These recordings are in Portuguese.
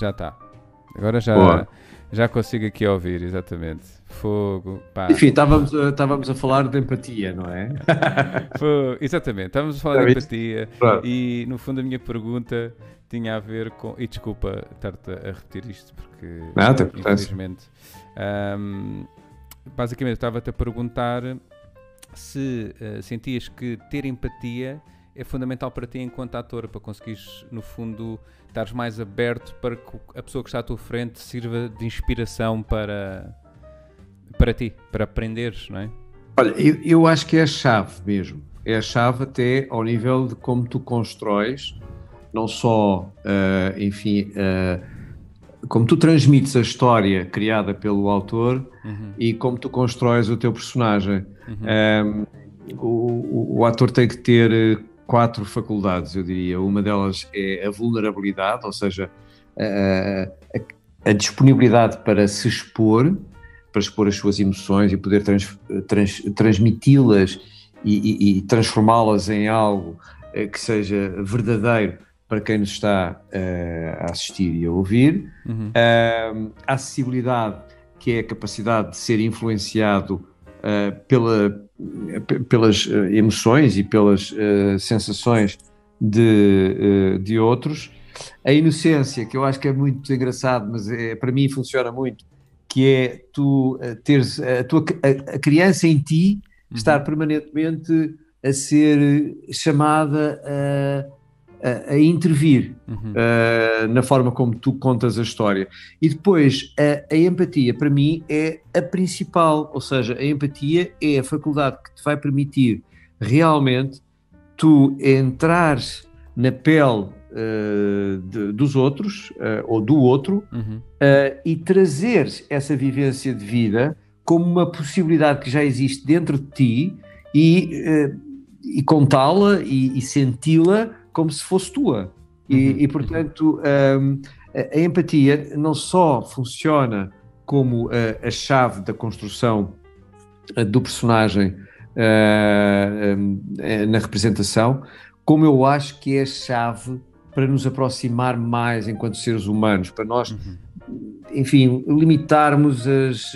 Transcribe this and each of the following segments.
Já está. Agora já, já consigo aqui ouvir, exatamente. Fogo. Pá. Enfim, estávamos, a- estávamos a falar de empatia, não é? Fogo. Exatamente, estávamos a falar Já de viste? empatia Pronto. e no fundo a minha pergunta tinha a ver com. E desculpa estar-te a repetir isto porque Não, tem infelizmente. ahm, basicamente estava-te a perguntar se eh, sentias que ter empatia é fundamental para ti enquanto ator, para conseguires, no fundo, estares mais aberto para que a pessoa que está à tua frente sirva de inspiração para, para ti, para aprenderes, não é? Olha, eu, eu acho que é a chave mesmo. É a chave até ao nível de como tu constróis, não só, ah, enfim, ah, como tu transmites a história criada pelo autor Uhum, e como tu constróis o teu personagem. uhum, Um, o, o- o ator tem que ter eh, quatro faculdades, eu diria. Uma delas é a vulnerabilidade, ou seja, a, a- a disponibilidade para se expor, para expor as suas emoções e poder trans- trans- transmiti-las e, e- e transformá-las em algo eh, que seja verdadeiro para quem nos está eh, a assistir e a ouvir. uhum, Um, a acessibilidade, que é a capacidade de ser influenciado uh, pela, pelas uh, emoções e pelas uh, sensações de, uh, de outros. A inocência, que eu acho que é muito engraçado, mas é, para mim funciona muito, que é tu teres a, tua, a, a criança em ti uhum. estar permanentemente a ser chamada a, a, a intervir Uhum. uh, na forma como tu contas a história. E depois, a, a empatia, para mim, é a principal, ou seja, a empatia é a faculdade que te vai permitir realmente tu entrares na pele uh, de- dos outros, uh, ou do outro, Uhum. uh, e trazeres essa vivência de vida como uma possibilidade que já existe dentro de ti e, e contá-la e, e senti-la como se fosse tua. E, Uhum, e, portanto, um, a, empatia não só funciona como a, a chave da construção do personagem uh, um, na representação, como eu acho que é a chave para nos aproximar mais enquanto seres humanos, para nós Uhum. enfim, limitarmos as,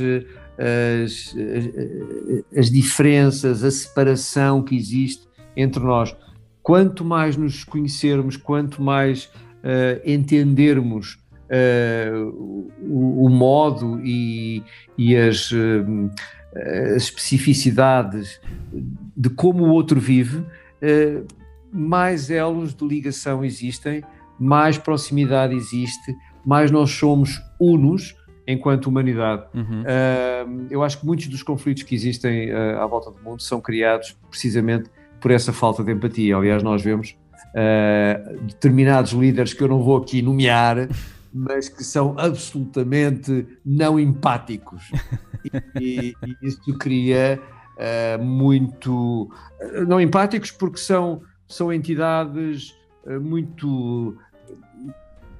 as, as, as diferenças, a separação que existe entre nós. Quanto mais nos conhecermos, quanto mais eh, entendermos eh, o, o modo e, e as, eh, as especificidades de como o outro vive, mais elos de ligação existem, mais proximidade existe, mais nós somos unos enquanto humanidade. Uhum. Uh, eu acho que muitos dos conflitos que existem uh, à volta do mundo são criados precisamente por essa falta de empatia. Aliás, nós vemos uh, determinados líderes que eu não vou aqui nomear, mas que são absolutamente não empáticos. E, e isso cria uh, muito. não empáticos porque são, são entidades uh, muito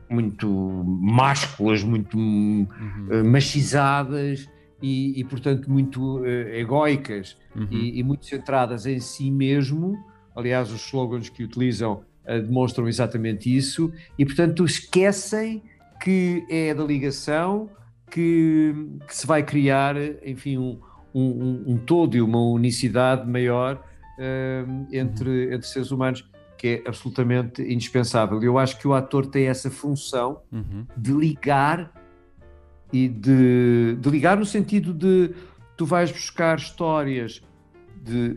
muito másculas, muito Uhum. uh, machizadas e, e, portanto, muito uh, egoicas Uhum. e, e muito centradas em si mesmo. Aliás, os slogans que utilizam uh, demonstram exatamente isso e, portanto, esquecem que é da ligação que, que se vai criar, enfim, um, um, um todo e uma unicidade maior uh, entre, entre seres humanos que é absolutamente indispensável. Eu acho que o ator tem essa função Uhum. de ligar e de, de ligar no sentido de tu vais buscar histórias de,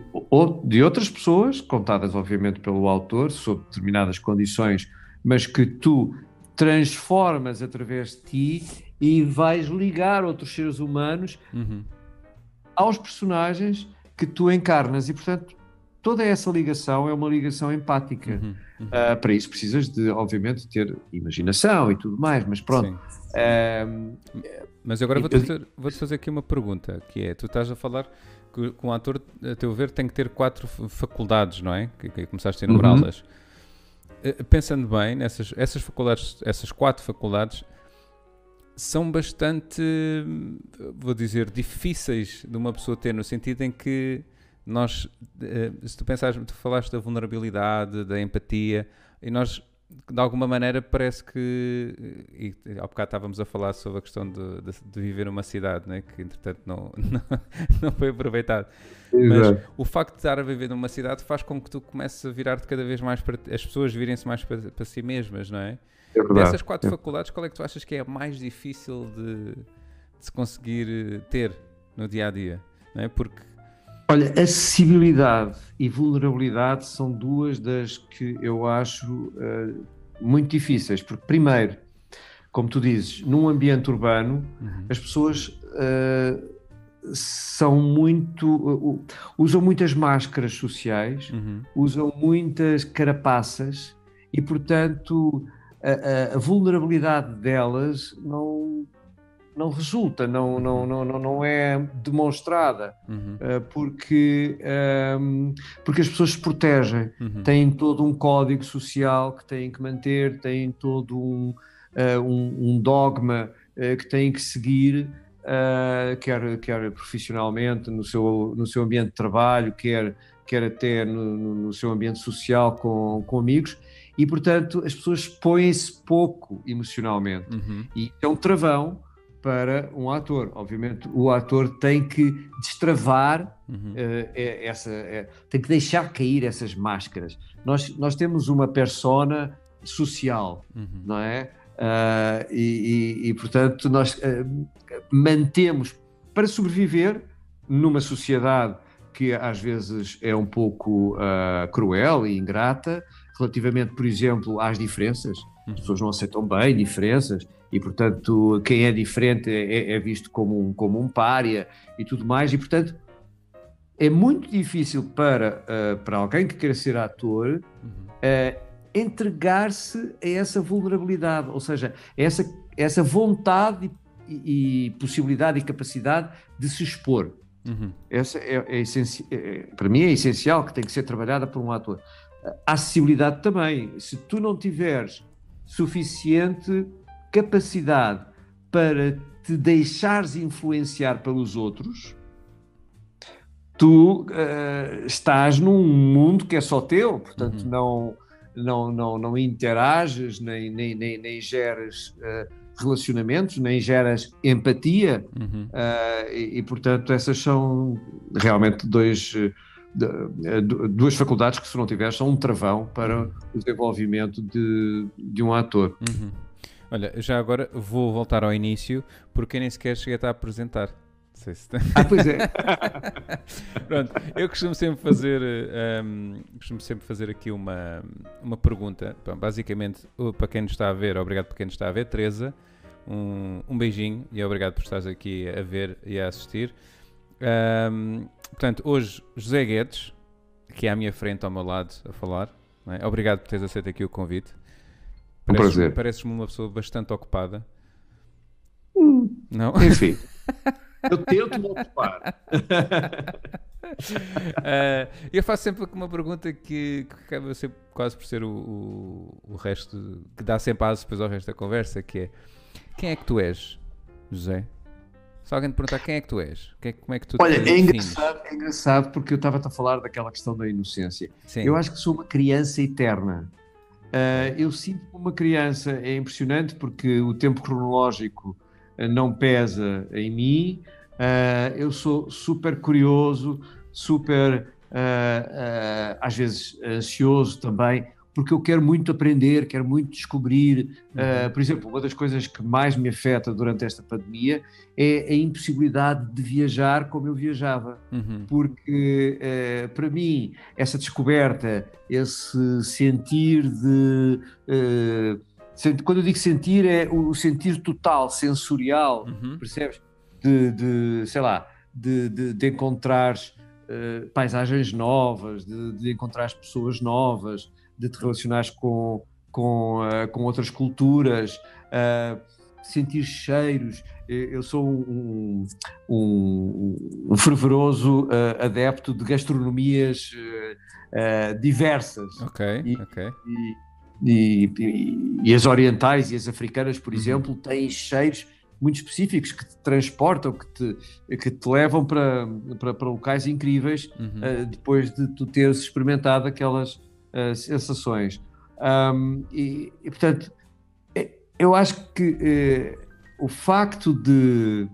de outras pessoas, contadas obviamente pelo autor, sob determinadas condições, mas que tu transformas através de ti e vais ligar outros seres humanos Uhum. aos personagens que tu encarnas e, portanto, toda essa ligação é uma ligação empática. Uhum. Uhum. Ah, para isso precisas de, obviamente, ter imaginação e tudo mais, mas pronto. Sim. Ahm, Mas agora vou-te fazer, vou-te fazer aqui uma pergunta, que é, tu estás a falar que, que um ator, a teu ver, tem que ter quatro faculdades, não é? Que, que começaste a enumerá-las. Eh, Pensando bem, nessas essas faculdades, essas quatro faculdades, são bastante, vou dizer, difíceis de uma pessoa ter, no sentido em que nós, eh, se tu pensares, tu falaste da vulnerabilidade, da empatia, e nós de alguma maneira parece que e, há bocado estávamos a falar sobre a questão de, de, de viver numa cidade né? que entretanto não, não, não foi aproveitado mas o facto de estar a viver numa cidade faz com que tu comeces a virar-te cada vez mais para as pessoas virem-se mais para, para, si mesmas, não é? é Dessas quatro é. faculdades, qual é que tu achas que é a mais difícil de, de se conseguir eh, ter no dia a dia? Não é? Porque Olha, acessibilidade e vulnerabilidade são duas das que eu acho uh, muito difíceis, porque primeiro, como tu dizes, num ambiente urbano, uhum. as pessoas uh, são muito. Uh, usam muitas máscaras sociais, uhum. usam muitas carapaças e, portanto, a, a, a, vulnerabilidade delas não, não resulta, não, não, não, não é demonstrada, uhum. uh, porque, um, porque as pessoas se protegem, uhum. têm todo um código social que têm que manter, têm todo um, uh, um, um, dogma uh, que têm que seguir uh, quer, quer profissionalmente, no seu, no seu ambiente de trabalho, quer, quer até no, no seu ambiente social com, com amigos, e portanto as pessoas expõem-se pouco emocionalmente. Uhum. E é um travão para um ator. Obviamente, o ator tem que destravar uhum. uh, essa, uh, tem que deixar cair essas máscaras. Nós, nós temos uma persona social, uhum. não é? Uh, e, e, e, portanto, nós uh, mantemos para sobreviver numa sociedade que às vezes é um pouco cruel e ingrata, relativamente, por exemplo, às diferenças. As uhum. pessoas não aceitam bem diferenças e, portanto, quem é diferente é, é visto como um, como um pária e tudo mais. E, portanto, é muito difícil para, para alguém que queira ser ator uhum entregar-se a essa vulnerabilidade, ou seja, essa, essa vontade e, e possibilidade e capacidade de se expor. Uhum. Essa é, é, é, para mim é essencial que tem que ser trabalhada por um ator. A acessibilidade também. Se tu não tiveres suficiente capacidade para te deixares influenciar pelos outros, tu uh, estás num mundo que é só teu, portanto uhum. não não, não, não interages, nem, nem, nem, nem geres uh, relacionamentos, nem geras empatia, uhum. uh, e, e, portanto essas são realmente dois, duas faculdades que se não tiveres são um travão para o desenvolvimento de, de um ator. Uhum. Olha, já agora vou voltar ao início, porque nem sequer cheguei a apresentar sei se tem. Ah, pois é. Pronto, eu costumo sempre fazer, um, costumo sempre fazer aqui uma, uma pergunta. Bom, basicamente, para quem nos está a ver, obrigado por quem nos está a ver, Teresa, um, um beijinho e obrigado por estares aqui a ver e a assistir. Um, portanto, hoje, José Guedes, que é à minha frente, ao meu lado, a falar. É? Obrigado por teres aceito aqui o convite. Um prazer. Pareces-me uma pessoa bastante ocupada. Hum, Não? Enfim. Eu tento me ocupar. uh, eu faço sempre uma pergunta que, que acaba sempre quase por ser o, o, o resto, que dá sempre asa depois ao resto da conversa, que é quem é que tu és, José? Se alguém te perguntar quem é que tu és, que é, como é que tu Olha, é engraçado, é engraçado porque eu estava a falar daquela questão da inocência. Sim. Eu acho que sou uma criança eterna. Uh, eu sinto uma criança, é impressionante porque o tempo cronológico uh, não pesa em mim, Uh, eu sou super curioso, super, uh, às vezes, ansioso também, porque eu quero muito aprender, quero muito descobrir. Uhum. por exemplo, uma das coisas que mais me afeta durante esta pandemia é a impossibilidade de viajar como eu viajava. Uhum. Porque, para mim, essa descoberta, esse sentir de. quando eu digo sentir, é o sentir total, sensorial, uhum. percebes? de, de sei lá, de, de, de encontrar uh, paisagens novas, de, de encontrar pessoas novas, de te relacionares com, com, uh, com outras culturas, uh, sentir cheiros. Eu sou um, um, um fervoroso adepto de gastronomias diversas. Ok, e, ok. E, e, e, as orientais e as africanas, por uhum. exemplo, têm cheiros muito específicos que te transportam, que te, que te levam para, para, para locais incríveis uhum. uh, depois de tu teres experimentado aquelas uh, sensações. Um, e, e, portanto, é, eu acho que eh, o facto de,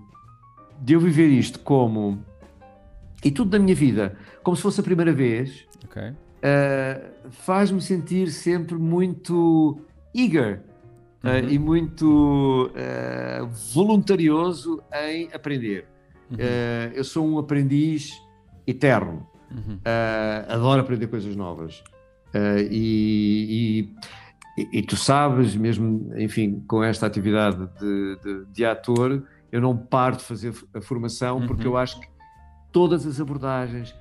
de eu viver isto como. e tudo na minha vida, como se fosse a primeira vez, okay. uh, faz-me sentir sempre muito eager uhum. uh, e muito uh, voluntarioso em aprender. Uhum. eu sou um aprendiz eterno. Uhum. adoro aprender coisas novas. E, e, e, tu sabes, mesmo, enfim, com esta atividade de, de, de ator, eu não paro de fazer a formação porque eu acho que todas as abordagens,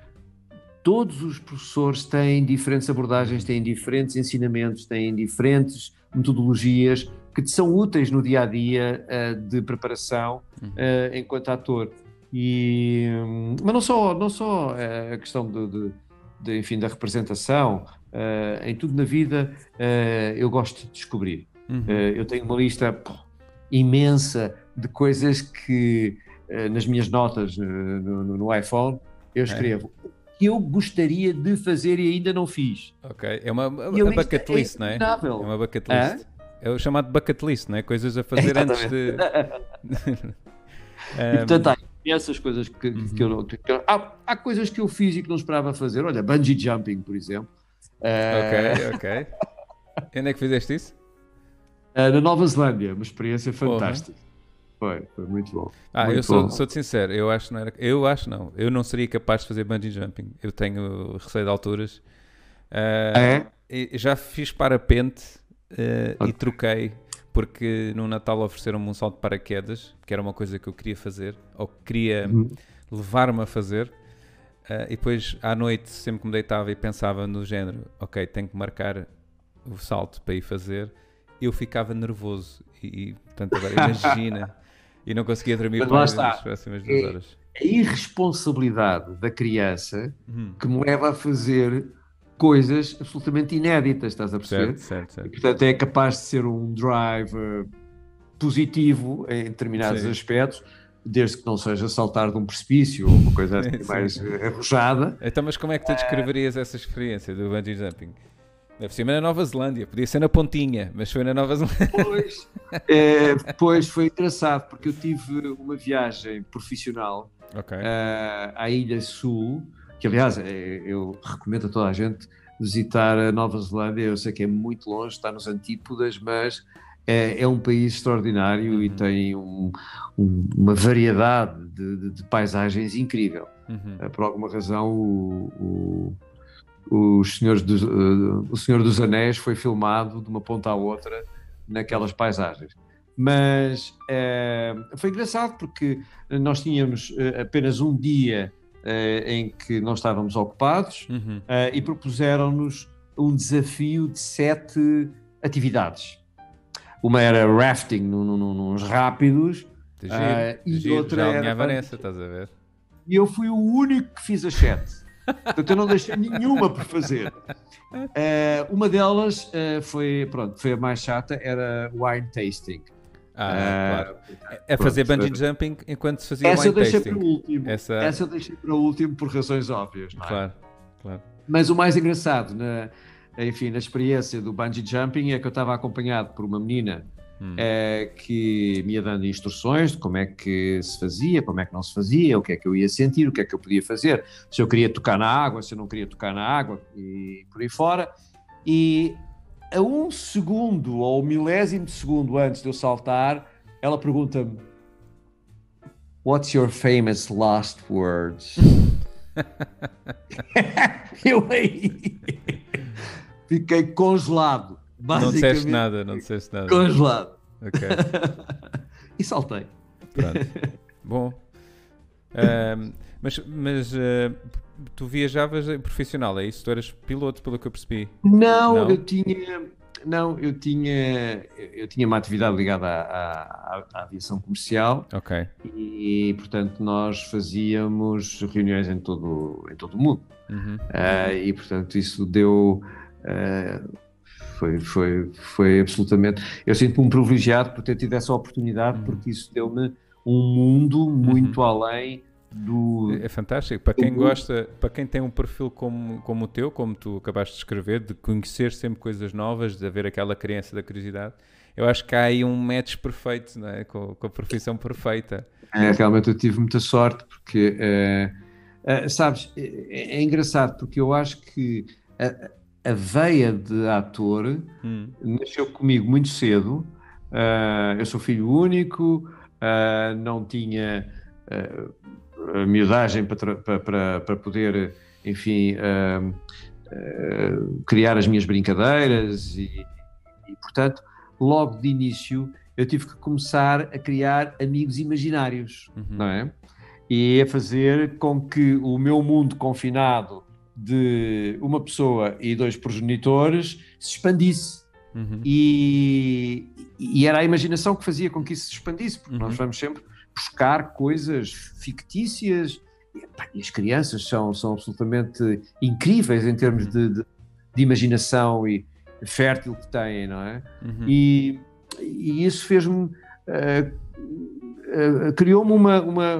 todos os professores têm diferentes abordagens, têm diferentes ensinamentos, têm diferentes metodologias que te são úteis no dia a dia uh, de preparação uh, enquanto ator. E, um, mas não só, não só uh, a questão de, de, de, enfim, da representação, em tudo na vida eu gosto de descobrir. Uhum. eu tenho uma lista pô, imensa de coisas que nas minhas notas no, no, iPhone eu escrevo que eu gostaria de fazer e ainda não fiz. Ok, é uma, uma bucket é list, é não é? É uma bucket list. É o chamado bucket list, não é? Coisas a fazer antes de. e, portanto, há essas coisas que, uhum. que, eu, que eu há, há, coisas que eu fiz e que não esperava fazer. Olha, bungee jumping, por exemplo. Ok, ok. Onde é que fizeste isso? Uh, na Nova Zelândia, uma experiência fantástica. Foi, foi muito bom. Ah, muito eu sou, sou-te sincero, eu acho não era, eu acho não, eu não seria capaz de fazer bungee jumping. Eu tenho receio de alturas. Uh, é? Já fiz parapente uh, okay. e troquei porque no Natal ofereceram-me um salto de paraquedas, que era uma coisa que eu queria fazer, ou que queria uhum. levar-me a fazer. Uh, e depois à noite, sempre que me deitava e pensava no género, ok, tenho que marcar o salto para ir fazer, eu ficava nervoso. E, e portanto, agora imagina e não conseguia dormir para as próximas duas é, horas. A irresponsabilidade da criança uhum. que me leva a fazer coisas absolutamente inéditas, estás a perceber? Certo, certo, certo. E, portanto, é capaz de ser um drive positivo em determinados Sim. aspectos, desde que não seja saltar de um precipício ou uma coisa assim mais arrojada. Então, mas como é que tu descreverias essa experiência do bungee jumping? Deve ser na Nova Zelândia, podia ser na Pontinha, mas foi na Nova Zelândia. Pois, é, pois foi engraçado, porque eu tive uma viagem profissional okay. uh, à Ilha Sul, que aliás é, eu recomendo a toda a gente visitar a Nova Zelândia. Eu sei que é muito longe, está nos antípodas, mas é, é um país extraordinário uhum. e tem um, um, uma variedade de, de, de paisagens incrível. Uhum. Uh, por alguma razão, o, o os senhores dos, uh, o Senhor dos Anéis foi filmado de uma ponta à outra naquelas paisagens. Mas uh, foi engraçado porque nós tínhamos uh, apenas um dia em que não estávamos ocupados uhum. e propuseram-nos um desafio de sete atividades. Uma era rafting nos rápidos e outra era. Vanessa, estás a ver? E eu fui o único que fiz as sete. Portanto, eu não deixei nenhuma por fazer. Uh, uma delas uh, foi, pronto, foi a mais chata, era wine tasting. Ah, uh, claro. É fazer pronto, bungee jumping enquanto se fazia essa wine eu deixei tasting. para o último. Essa... essa eu deixei para o último por razões óbvias, não é? Claro, claro. Mas o mais engraçado, na, enfim, na experiência do bungee jumping é que eu estava acompanhado por uma menina hum. é, que me ia dando instruções de como é que se fazia, como é que não se fazia, o que é que eu ia sentir, o que é que eu podia fazer, se eu queria tocar na água, se eu não queria tocar na água e por aí fora. E a um segundo ou milésimo de segundo antes de eu saltar, ela pergunta-me: What's your famous last words? eu aí fiquei congelado. Não disseste nada, não disseste nada. Congelado. Ok. e saltei. Pronto. Bom. Uh, mas mas uh, tu viajavas profissional, é isso? Tu eras piloto, pelo que eu percebi? Não, não? eu tinha. Não, eu tinha, eu tinha uma atividade ligada à, à, à, aviação comercial. Ok. E, portanto, nós fazíamos reuniões em todo, em todo o mundo. Uhum. Uh, e, portanto, isso deu. Uh, foi, foi, foi absolutamente. Eu sinto-me um privilegiado por ter tido essa oportunidade, uhum. porque isso deu-me um mundo muito uhum. além do. É fantástico. Para quem gosta, para quem tem um perfil como, como o teu, como tu acabaste de escrever, de conhecer sempre coisas novas, de haver aquela criança da curiosidade, eu acho que há aí um match perfeito, não é? com, com a profissão perfeita. É, realmente eu tive muita sorte, porque, é, é, sabes, é, é, engraçado, porque eu acho que a, veia de ator hum. nasceu comigo muito cedo. Uh, eu sou filho único, uh, não tinha uh, miudagem para, para, para poder, enfim, criar as minhas brincadeiras e, e, portanto, logo de início eu tive que começar a criar amigos imaginários, uhum. não é? E a fazer com que o meu mundo confinado de uma pessoa e dois progenitores se expandisse. Uhum. E, e, era a imaginação que fazia com que isso se expandisse, porque uhum. nós vamos sempre buscar coisas fictícias e, as crianças são, são absolutamente incríveis em termos uhum. de, de, de imaginação e fértil que têm, não é? Uhum. E, e isso fez-me. Uh, uh, criou-me uma, uma,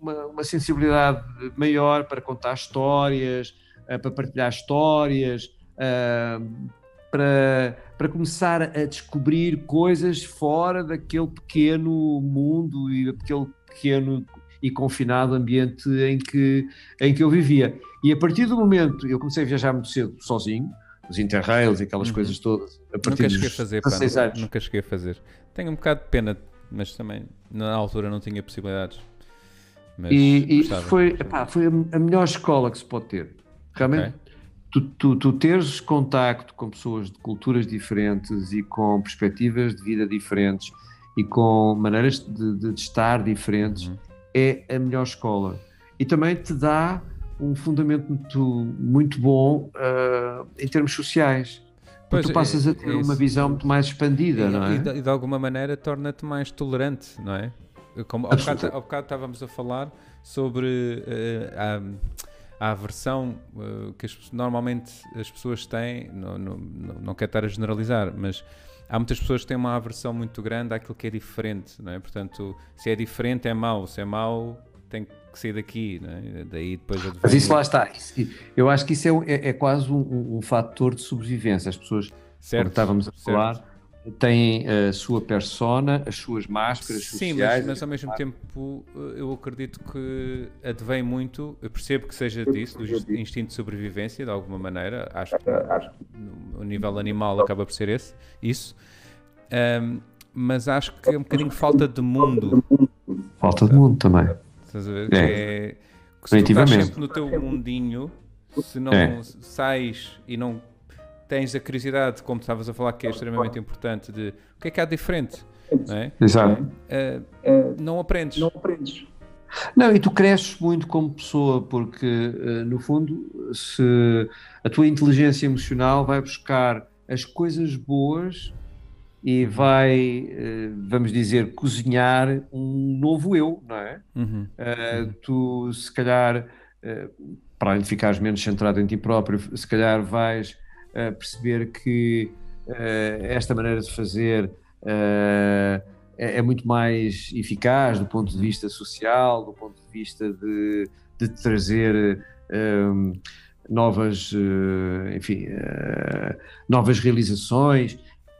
uma, uma, sensibilidade maior para contar histórias, para partilhar histórias, para, para começar a descobrir coisas fora daquele pequeno mundo e daquele pequeno e confinado ambiente em que, em que eu vivia. E a partir do momento, eu comecei a viajar muito cedo sozinho, os interrails e aquelas uhum. coisas todas. A partir nunca cheguei a fazer, pá, anos. nunca cheguei a fazer. Tenho um bocado de pena, mas também na altura não tinha possibilidades. Mas e, e foi, epá, foi a melhor escola que se pode ter. Realmente, okay. tu, tu, tu teres contacto com pessoas de culturas diferentes e com perspectivas de vida diferentes e com maneiras de, de, de estar diferentes uhum. é a melhor escola. E também te dá um fundamento muito, muito bom uh, em termos sociais. Pois, tu passas é, a ter é uma visão muito mais expandida, e, não é? E de, e de alguma maneira torna-te mais tolerante, não é? Como ao bocado, ao bocado, estávamos a falar sobre uh, a, a aversão uh, que as, normalmente as pessoas têm, não, não, não quero estar a generalizar, mas há muitas pessoas que têm uma aversão muito grande àquilo que é diferente, não é? Portanto, se é diferente é mau, se é mau tem que sair daqui, né? daí depois a Mas isso lá está. Eu acho que isso é, é, é quase um, um, fator de sobrevivência. As pessoas, certo, como estávamos a falar, certo. Têm a sua persona, as suas máscaras Sim, sociais. Sim, mas, mas, ao mesmo tempo eu acredito que advém muito, eu percebo que seja disso, do instinto de sobrevivência, de alguma maneira, acho que no nível animal acaba por ser esse, isso. Um, mas acho que é um bocadinho falta de mundo. Falta de mundo também. Estás a ver? É. É que se tu estás sempre no teu mundinho, se não é. sais e não tens a curiosidade, como estavas a falar, que é extremamente importante, de o que é que há diferente, não é? Exato. Uh, não aprendes. Não aprendes. Não, e tu cresces muito como pessoa, porque uh, no fundo, se a tua inteligência emocional vai buscar as coisas boas e vai, eh, vamos dizer, cozinhar um novo eu, não é? Uhum. Uh, tu, se calhar, uh, para além de ficares menos centrado em ti próprio, se calhar vais uh, perceber que esta maneira de fazer é, é, muito mais eficaz do ponto de vista social, do ponto de vista de, de trazer. Um, novas, enfim, novas realizações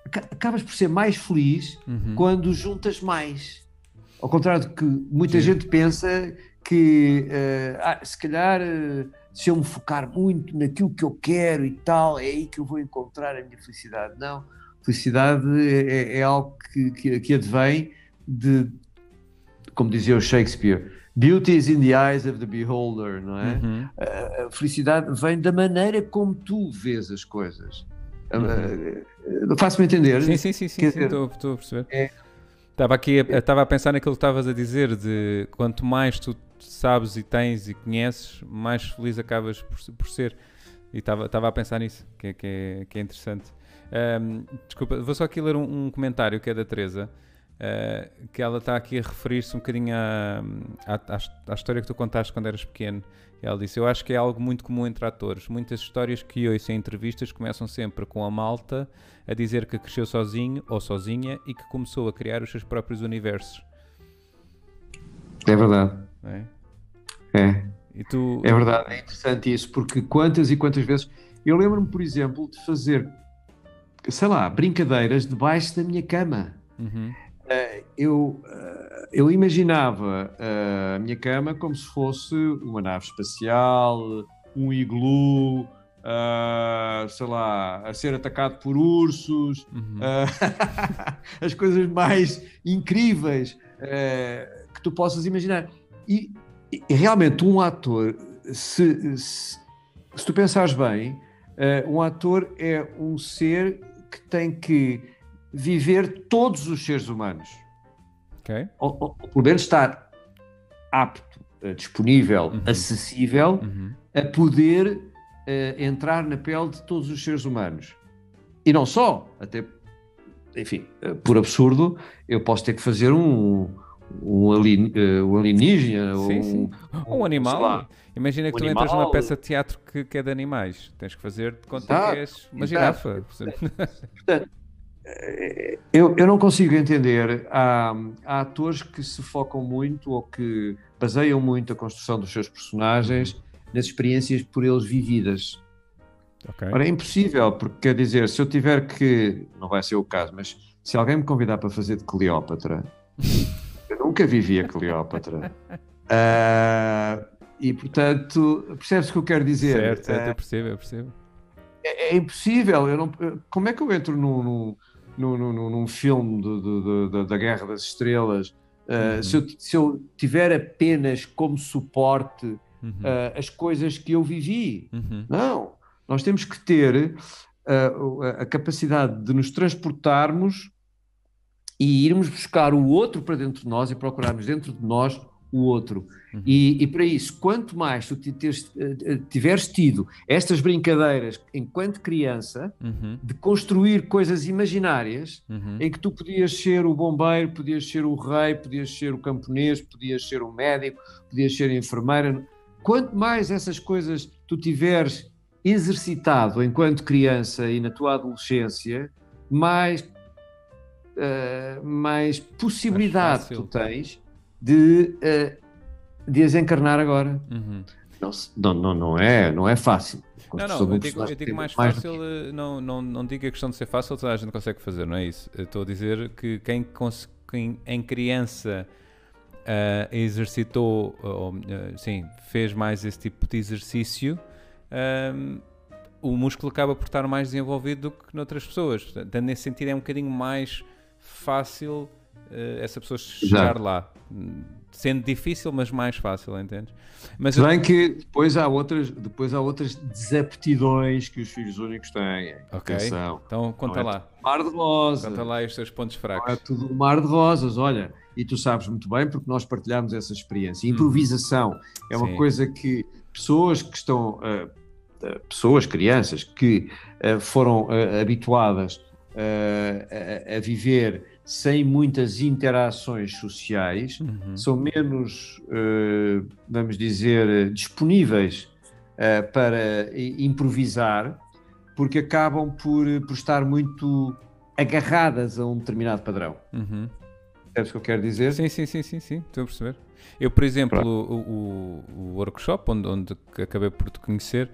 acabas por ser mais feliz uhum. quando juntas mais. Ao contrário do que muita Sim. gente pensa que uh, ah, se calhar uh, se eu me focar muito naquilo que eu quero e tal, é aí que eu vou encontrar a minha felicidade. Não, felicidade é, é, é algo que, que, que advém de, como dizia o Shakespeare, beauty is in the eyes of the beholder, não é? Uhum. A felicidade vem da maneira como tu vês as coisas. Uhum. Faço-me entender? Sim, sim, sim, sim, estou, a perceber. É... Estava aqui, estava a pensar naquilo que estavas a dizer, de quanto mais tu sabes e tens e conheces, mais feliz acabas por, por ser. E estava, a pensar nisso, que, é, que, é, que é interessante. Um, desculpa, vou só aqui ler um, um comentário que é da Teresa. Uh, que ela está aqui a referir-se um bocadinho à, à, à, história que tu contaste quando eras pequeno. Ela disse: Eu acho que é algo muito comum entre atores. Muitas histórias que ouço em entrevistas começam sempre com a malta a dizer que cresceu sozinho ou sozinha e que começou a criar os seus próprios universos. É verdade. É? É. E tu... É verdade, é interessante isso, porque quantas e quantas vezes. Eu lembro-me, por exemplo, de fazer, sei lá, brincadeiras debaixo da minha cama. Uhum. Uh, eu, uh, eu imaginava uh, a minha cama como se fosse uma nave espacial, um iglu, sei lá, a ser atacado por ursos, uhum. as coisas mais incríveis que tu possas imaginar. E, e realmente, um ator, se, se, se tu pensares bem, um ator é um ser que tem que viver todos os seres humanos. Okay. Ou, ou, ou pelo menos estar apto, uh, disponível, uhum. acessível uhum. a poder uh, entrar na pele de todos os seres humanos. E não só, até, enfim, uh, por absurdo, eu posso ter que fazer um, um, alien, um alienígena, sim, um, sim. um, animal. Imagina que um tu animal... entras numa peça de teatro que, que, é de animais. Tens que fazer de conta exato, que és uma girafa. Portanto, eu, eu não consigo entender. Há, há, atores que se focam muito ou que baseiam muito a construção dos seus personagens nas experiências por eles vividas. Okay. Ora, é impossível, porque quer dizer, se eu tiver que. Não vai ser o caso, mas se alguém me convidar para fazer de Cleópatra, nunca vivi a Cleópatra. Uh, e portanto, percebes o que eu quero dizer? Certo, certo, eu percebo, eu percebo. É, é impossível. Não, como é que eu entro no no, no, num filme do, do, do, da Guerra das Estrelas, uh, uhum. se, eu, se, eu, tiver apenas como suporte uhum. uh, as coisas que eu vivi. Uhum. Não, nós temos que ter uh, a capacidade de nos transportarmos e irmos buscar o outro para dentro de nós e procurarmos dentro de nós o outro. Uhum. E, e, para isso, quanto mais tu eh, eh, tiveres tido estas brincadeiras enquanto criança, uhum. de construir coisas imaginárias, uhum. em que tu podias ser o bombeiro, podias ser o rei, podias ser o camponês, podias ser o médico, podias ser a enfermeira, quanto mais essas coisas tu tiveres exercitado enquanto criança e na tua adolescência, mais, uh, mais possibilidade mais tu tens de, uh, de as encarnar agora. Uhum. Não, não, não, é, não é fácil. Não, não, eu digo, eu digo mais fácil, mais... Eh, não, não, não digo a questão de ser fácil, toda a gente consegue fazer, não é isso? Eu estou a dizer que quem, quem em criança uh, exercitou, uh, uh, sim, fez mais esse tipo de exercício, o músculo acaba por estar mais desenvolvido do que noutras pessoas. Portanto, nesse sentido é um bocadinho mais fácil essa pessoa chegar Já. lá sendo difícil, mas mais fácil, entendes? Mas Se bem eu... que depois há, outras, depois há outras desaptidões que os filhos únicos têm. Ok, Atenção. então conta é lá. mar de rosas. Conta lá os teus pontos fracos. Não é tudo mar de rosas, olha. E tu sabes muito bem porque nós partilhamos essa experiência. Hum. Improvisação hum. é uma Sim. coisa que pessoas que estão... Uh, pessoas, crianças que uh, foram uh, habituadas a, a viver sem muitas interações sociais, uhum. são menos, uh, vamos dizer, disponíveis uh, para improvisar, porque acabam por, por estar muito agarradas a um determinado padrão. Uhum. Sabes o que eu quero dizer? Sim, sim, sim, sim, sim, estou a perceber. Eu, por exemplo, o, o, o, workshop onde, onde acabei por te conhecer,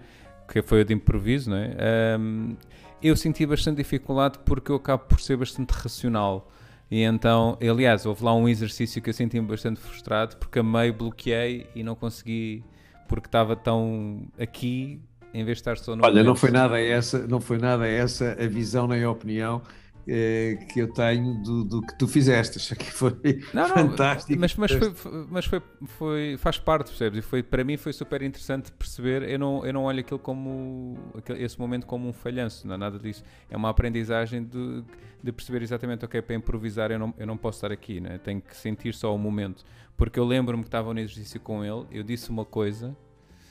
que foi o de improviso, não é? Um, eu senti bastante dificuldade porque eu acabo por ser bastante racional. E então, aliás, houve lá um exercício que eu senti-me bastante frustrado porque a meio bloqueei e não consegui, porque estava tão aqui em vez de estar só no. Olha, não foi nada essa, não foi nada essa a visão nem a opinião que eu tenho do, do, que tu fizeste. Acho que foi não, não, fantástico. Mas, mas, foi, mas foi, foi, faz parte, percebes? E foi, para mim foi super interessante perceber. Eu não, eu não olho aquilo como esse momento como um falhanço, não é nada disso. É uma aprendizagem de, de perceber exatamente, ok, para improvisar eu não, eu não posso estar aqui, né? tenho que sentir só o momento. Porque eu lembro-me que estava no exercício com ele, eu disse uma coisa,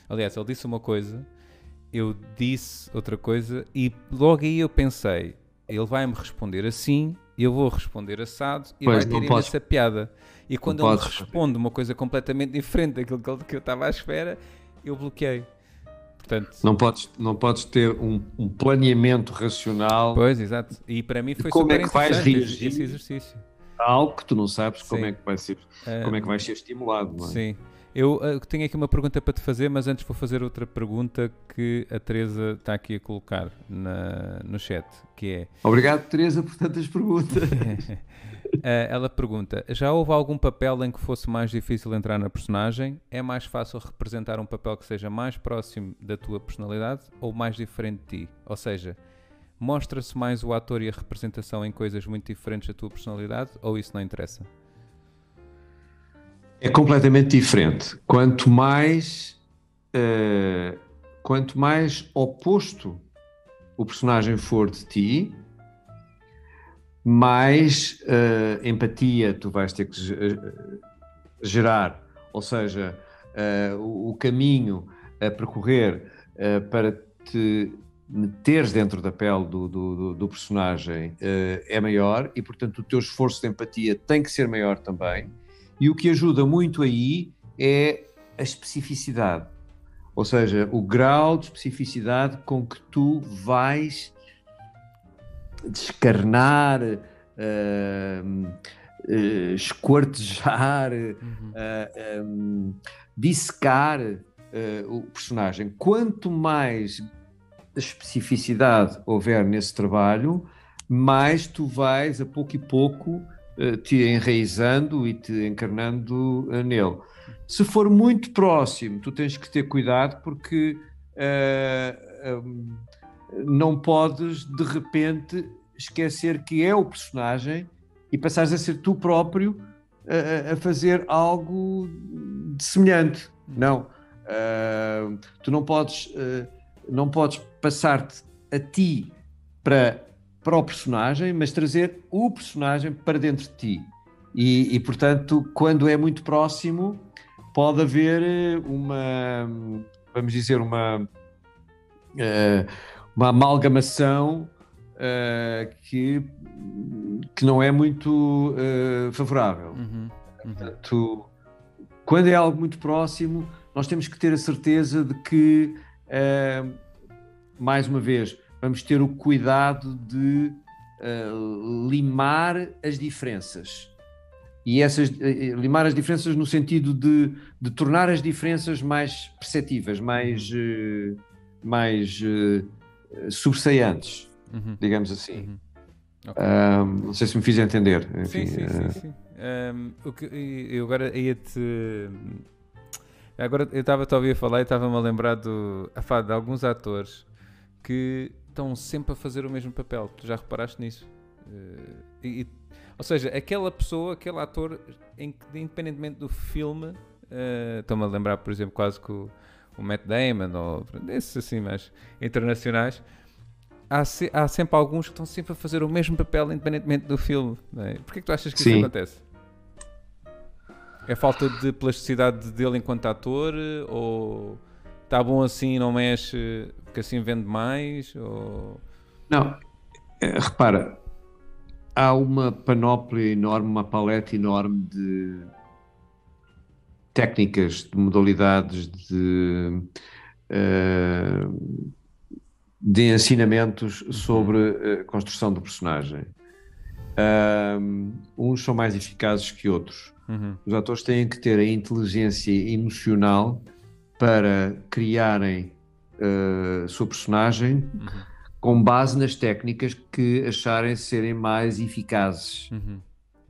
aliás, ele disse uma coisa, eu disse outra coisa, e logo aí eu pensei ele vai-me responder assim, eu vou responder assado e pois, vai ter essa piada. E quando ele me responde uma coisa completamente diferente daquilo que eu estava à espera, eu bloqueei. Portanto, não, podes, não podes ter um, um planeamento racional. Pois, exato. E para mim foi como super é que vais reagir esse exercício. Algo que tu não sabes como é que vai ser, como é que vai ser estimulado. Não é? Sim. Eu uh, tenho aqui uma pergunta para te fazer, mas antes vou fazer outra pergunta que a Teresa está aqui a colocar na, no chat, que é... Obrigado, Teresa, por tantas perguntas. uh, ela pergunta, já houve algum papel em que fosse mais difícil entrar na personagem? É mais fácil representar um papel que seja mais próximo da tua personalidade ou mais diferente de ti? Ou seja, mostra-se mais o ator e a representação em coisas muito diferentes da tua personalidade ou isso não interessa? É completamente diferente. Quanto mais, uh, quanto mais oposto o personagem for de ti, mais uh, empatia tu vais ter que gerar. Ou seja, uh, o, o, caminho a percorrer para te meteres dentro da pele do, do, do personagem é maior e, portanto, o teu esforço de empatia tem que ser maior também e o que ajuda muito aí é a especificidade, ou seja, o grau de especificidade com que tu vais descarnar, uh, uh, esquartejar, uhum. uh, um, dissecar o personagem. Quanto mais especificidade houver nesse trabalho, mais tu vais a pouco e pouco eh, te enraizando e te encarnando eh, nele. Se for muito próximo, tu tens que ter cuidado porque uh, um, não podes de repente esquecer que é o personagem e passares a ser tu próprio a, a fazer algo semelhante. Não. Uh, tu não podes, uh, não podes passar-te a ti para para o personagem, mas trazer o personagem para dentro de ti. E, e, portanto, quando é muito próximo, pode haver eh, uma, vamos dizer, uma, uh, uma amalgamação uh, que, que não é muito favorável. Uhum, uhum. Portanto, quando é algo muito próximo, nós temos que ter a certeza de que, mais uma vez, vamos ter o cuidado de uh, limar as diferenças. E essas, uh, limar as diferenças no sentido de, de, tornar as diferenças mais perceptíveis, mais, uh, mais sobressaiantes, uhum. digamos assim. Uhum. Okay. Um, não sei se me fiz entender. Enfim, sim, sim, sim. sim. Um, o que, eu agora ia-te. Agora eu estava a ouvir falar e estava-me a lembrar do, de alguns atores que estão sempre a fazer o mesmo papel. Tu já reparaste nisso? Uh, e, ou seja, aquela pessoa, aquele ator, em, independentemente do filme, uh, estou-me a lembrar, por exemplo, quase que o, o Matt Damon, ou esses assim mais internacionais, há, se, há, sempre alguns que estão sempre a fazer o mesmo papel, independentemente do filme. Não é? Porquê que tu achas que Sim. isso acontece? É falta de plasticidade dele enquanto ator? Ou está bom assim, não mexe, porque assim vende mais? Ou... Não, é, repara, há uma panóplia enorme, uma paleta enorme de técnicas, de modalidades, de, uh, de ensinamentos uhum. sobre a construção do personagem. Uns são mais eficazes que outros. Uhum. Os atores têm que ter a inteligência emocional para criarem uh, sua personagem uhum. com base nas técnicas que acharem serem mais eficazes. Uhum.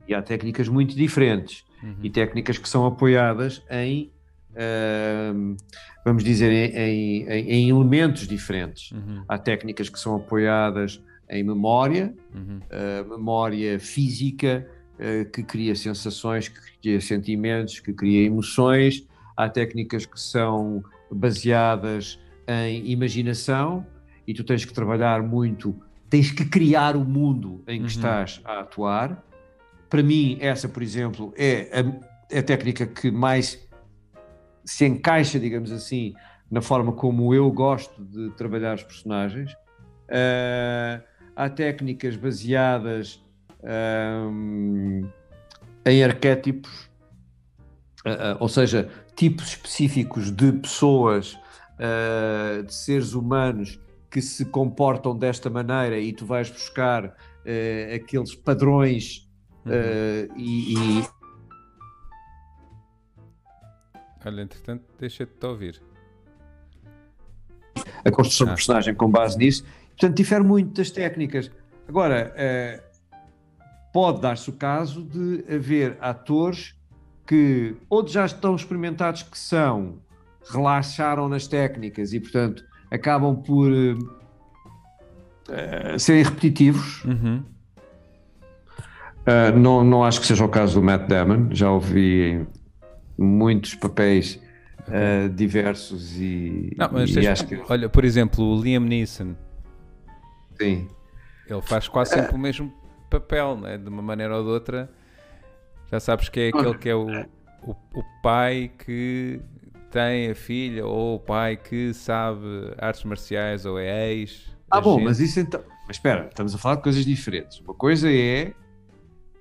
E há técnicas muito diferentes uhum. e técnicas que são apoiadas em, uh, vamos dizer, em, em, em elementos diferentes. Uhum. Há técnicas que são apoiadas em memória, uh, memória física, uh, que cria sensações, que cria sentimentos, que cria emoções há técnicas que são baseadas em imaginação e tu tens que trabalhar muito, tens que criar o mundo em que uhum. estás a atuar. Para mim, essa, por exemplo, é a, é a técnica que mais se encaixa, digamos assim, na forma como eu gosto de trabalhar os personagens. Uh, há técnicas baseadas um, em arquétipos, uh, uh, ou seja, tipos específicos de pessoas, uh, de seres humanos que se comportam desta maneira e tu vais buscar uh, aqueles padrões uh, e, e, Olha, entretanto, deixa-te ouvir. A construção ah. do personagem com base nisso. Portanto, difere muito das técnicas. Agora, pode dar-se o caso de haver atores que ou já estão experimentados que são, relaxaram nas técnicas e, portanto, acabam por uh, serem repetitivos. Uhum. Uh, não, não acho que seja o caso do Matt Damon, já ouvi muitos papéis diversos e, não, mas e acho que... olha, por exemplo, o Liam Neeson. Sim. Ele faz quase sempre o mesmo papel, né? de uma maneira ou de outra. Já sabes que é aquele que é o, o, o pai que tem a filha ou o pai que sabe artes marciais ou é ex. Ah, bom, gente. mas isso então. Mas espera, estamos a falar de coisas diferentes. Uma coisa é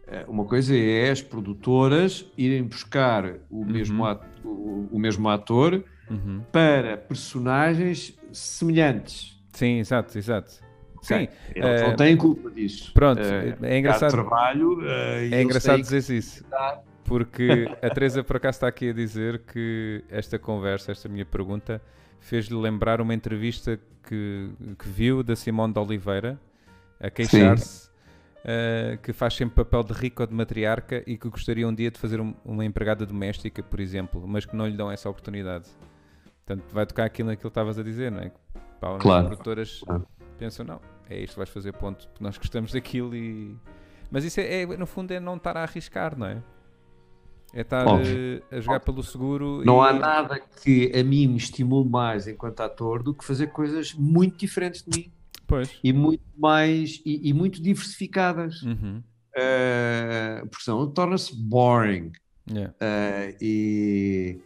eh, uma coisa é as produtoras irem buscar o, uhum. mesmo, ator, o, o, mesmo ator uhum. para personagens semelhantes. Sim, exato, exato. Okay. Sim, eles uh, não têm culpa disso. Pronto, uh, é engraçado. trabalho, uh, é engraçado dizer isso. Porque a Teresa por acaso está aqui a dizer que esta conversa, esta minha pergunta, fez-lhe lembrar uma entrevista que, que viu da Simone de Oliveira a queixar-se uh, que faz sempre papel de rico ou de matriarca e que gostaria um dia de fazer um, uma empregada doméstica, por exemplo, mas que não lhe dão essa oportunidade. Portanto, vai tocar aquilo naquilo que estavas a dizer, não é? Pá, claro. As produtoras claro. pensam, não, é isto, vais fazer ponto, porque nós gostamos daquilo e... Mas isso é, é, no fundo é não estar a arriscar, não é? É estar Óbvio. a jogar Óbvio. pelo seguro. Não e... há nada que a mim me estimule mais enquanto ator do que fazer coisas muito diferentes de mim. Pois. E muito mais e, e muito diversificadas. Uhum. Uh, porque senão torna-se boring. Yeah. Uh, e,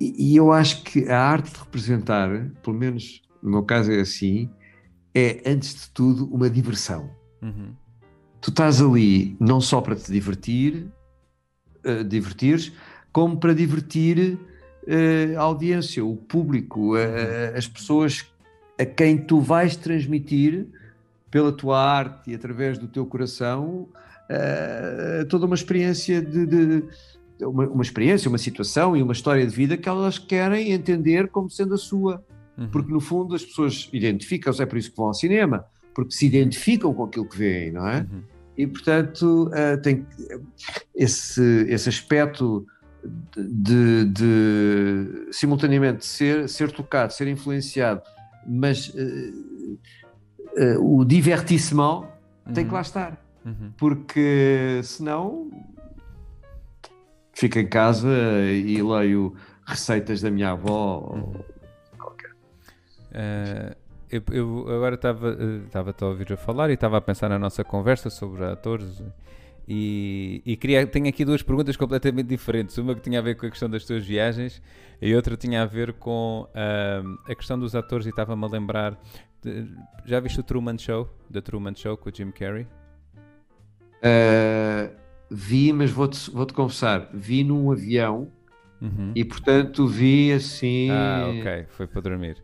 e, eu acho que a arte de representar, pelo menos no meu caso é assim, é antes de tudo uma diversão. Uhum. Tu estás ali não só para te divertir, uh, divertires, como para divertir uh, a audiência, o público, uh, as pessoas a quem tu vais transmitir pela tua arte e através do teu coração uh, toda uma experiência de, de uma, uma, experiência, uma situação e uma história de vida que elas querem entender como sendo a sua. Uhum. Porque no fundo as pessoas identificam-se, é por isso que vão ao cinema, porque se identificam com aquilo que veem, não é? Uhum. E portanto uh, tem esse, esse aspecto de, de, simultaneamente ser, ser tocado, ser influenciado mas uh, uh, o divertissement uhum. tem que lá uhum. estar, uhum. porque senão fico em casa e leio receitas da minha avó uhum. Uh, eu, eu, agora estava a ouvir a falar e estava a pensar na nossa conversa sobre atores e, e queria, tenho aqui duas perguntas completamente diferentes. Uma que tinha a ver com a questão das tuas viagens e outra tinha a ver com uh, a questão dos atores. E estava-me a lembrar. De, já viste o Truman Show? Da Truman Show com o Jim Carrey? Uh, vi, mas vou-te vou -te confessar, vi num avião uhum. e portanto vi assim. Ah, ok, foi para dormir.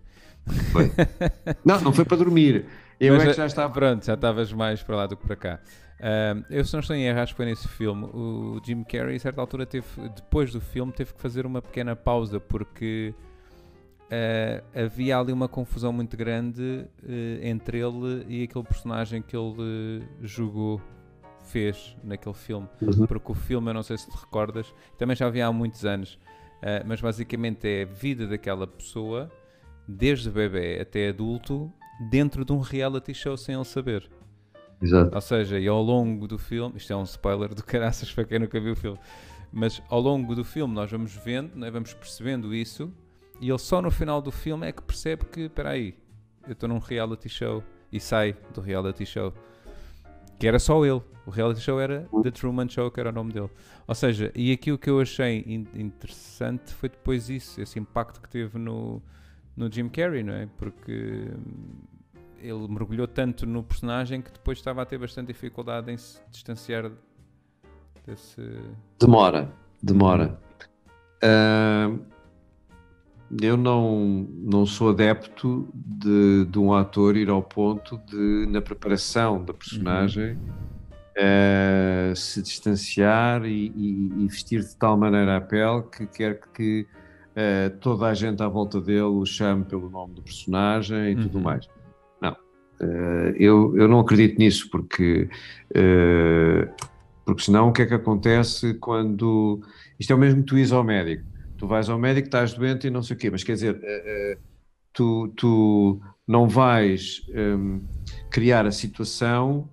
Foi. não, não foi para dormir. Eu mas, é que já estava. Pronto, já estavas mais para lá do que para cá. Uh, eu, se não estou em erro, acho que foi nesse filme. O Jim Carrey, a certa altura, teve, depois do filme, teve que fazer uma pequena pausa porque uh, havia ali uma confusão muito grande uh, entre ele e aquele personagem que ele jogou, fez naquele filme. Uhum. Porque o filme, eu não sei se te recordas, também já havia há muitos anos, mas basicamente é a vida daquela pessoa, desde bebê até adulto, dentro de um reality show sem ele saber. Exato. Ou seja, e ao longo do filme, isto é um spoiler do caraças para quem nunca viu o filme, mas ao longo do filme nós vamos vendo, né, vamos percebendo isso, e ele só no final do filme é que percebe que, espera aí, eu estou num reality show, e sai do reality show. Que era só ele. O reality show era The Truman Show, que era o nome dele. Ou seja, e aqui o que eu achei interessante foi depois isso, esse impacto que teve no, no Jim Carrey, não é? Porque ele mergulhou tanto no personagem que depois estava a ter bastante dificuldade em se distanciar desse. Demora, demora. Uh, eu não, não sou adepto de, de um ator ir ao ponto de, na preparação da personagem, uhum. uh, se distanciar e, e, e, vestir de tal maneira a pele que quer que uh, toda a gente à volta dele o chame pelo nome do personagem e uhum. tudo mais. Não, uh, eu, eu não acredito nisso porque, porque senão o que é que acontece quando. Isto é o mesmo que tu ires ao médico. Tu vais ao médico, estás doente e não sei o quê, mas quer dizer, tu, tu não vais um, criar a situação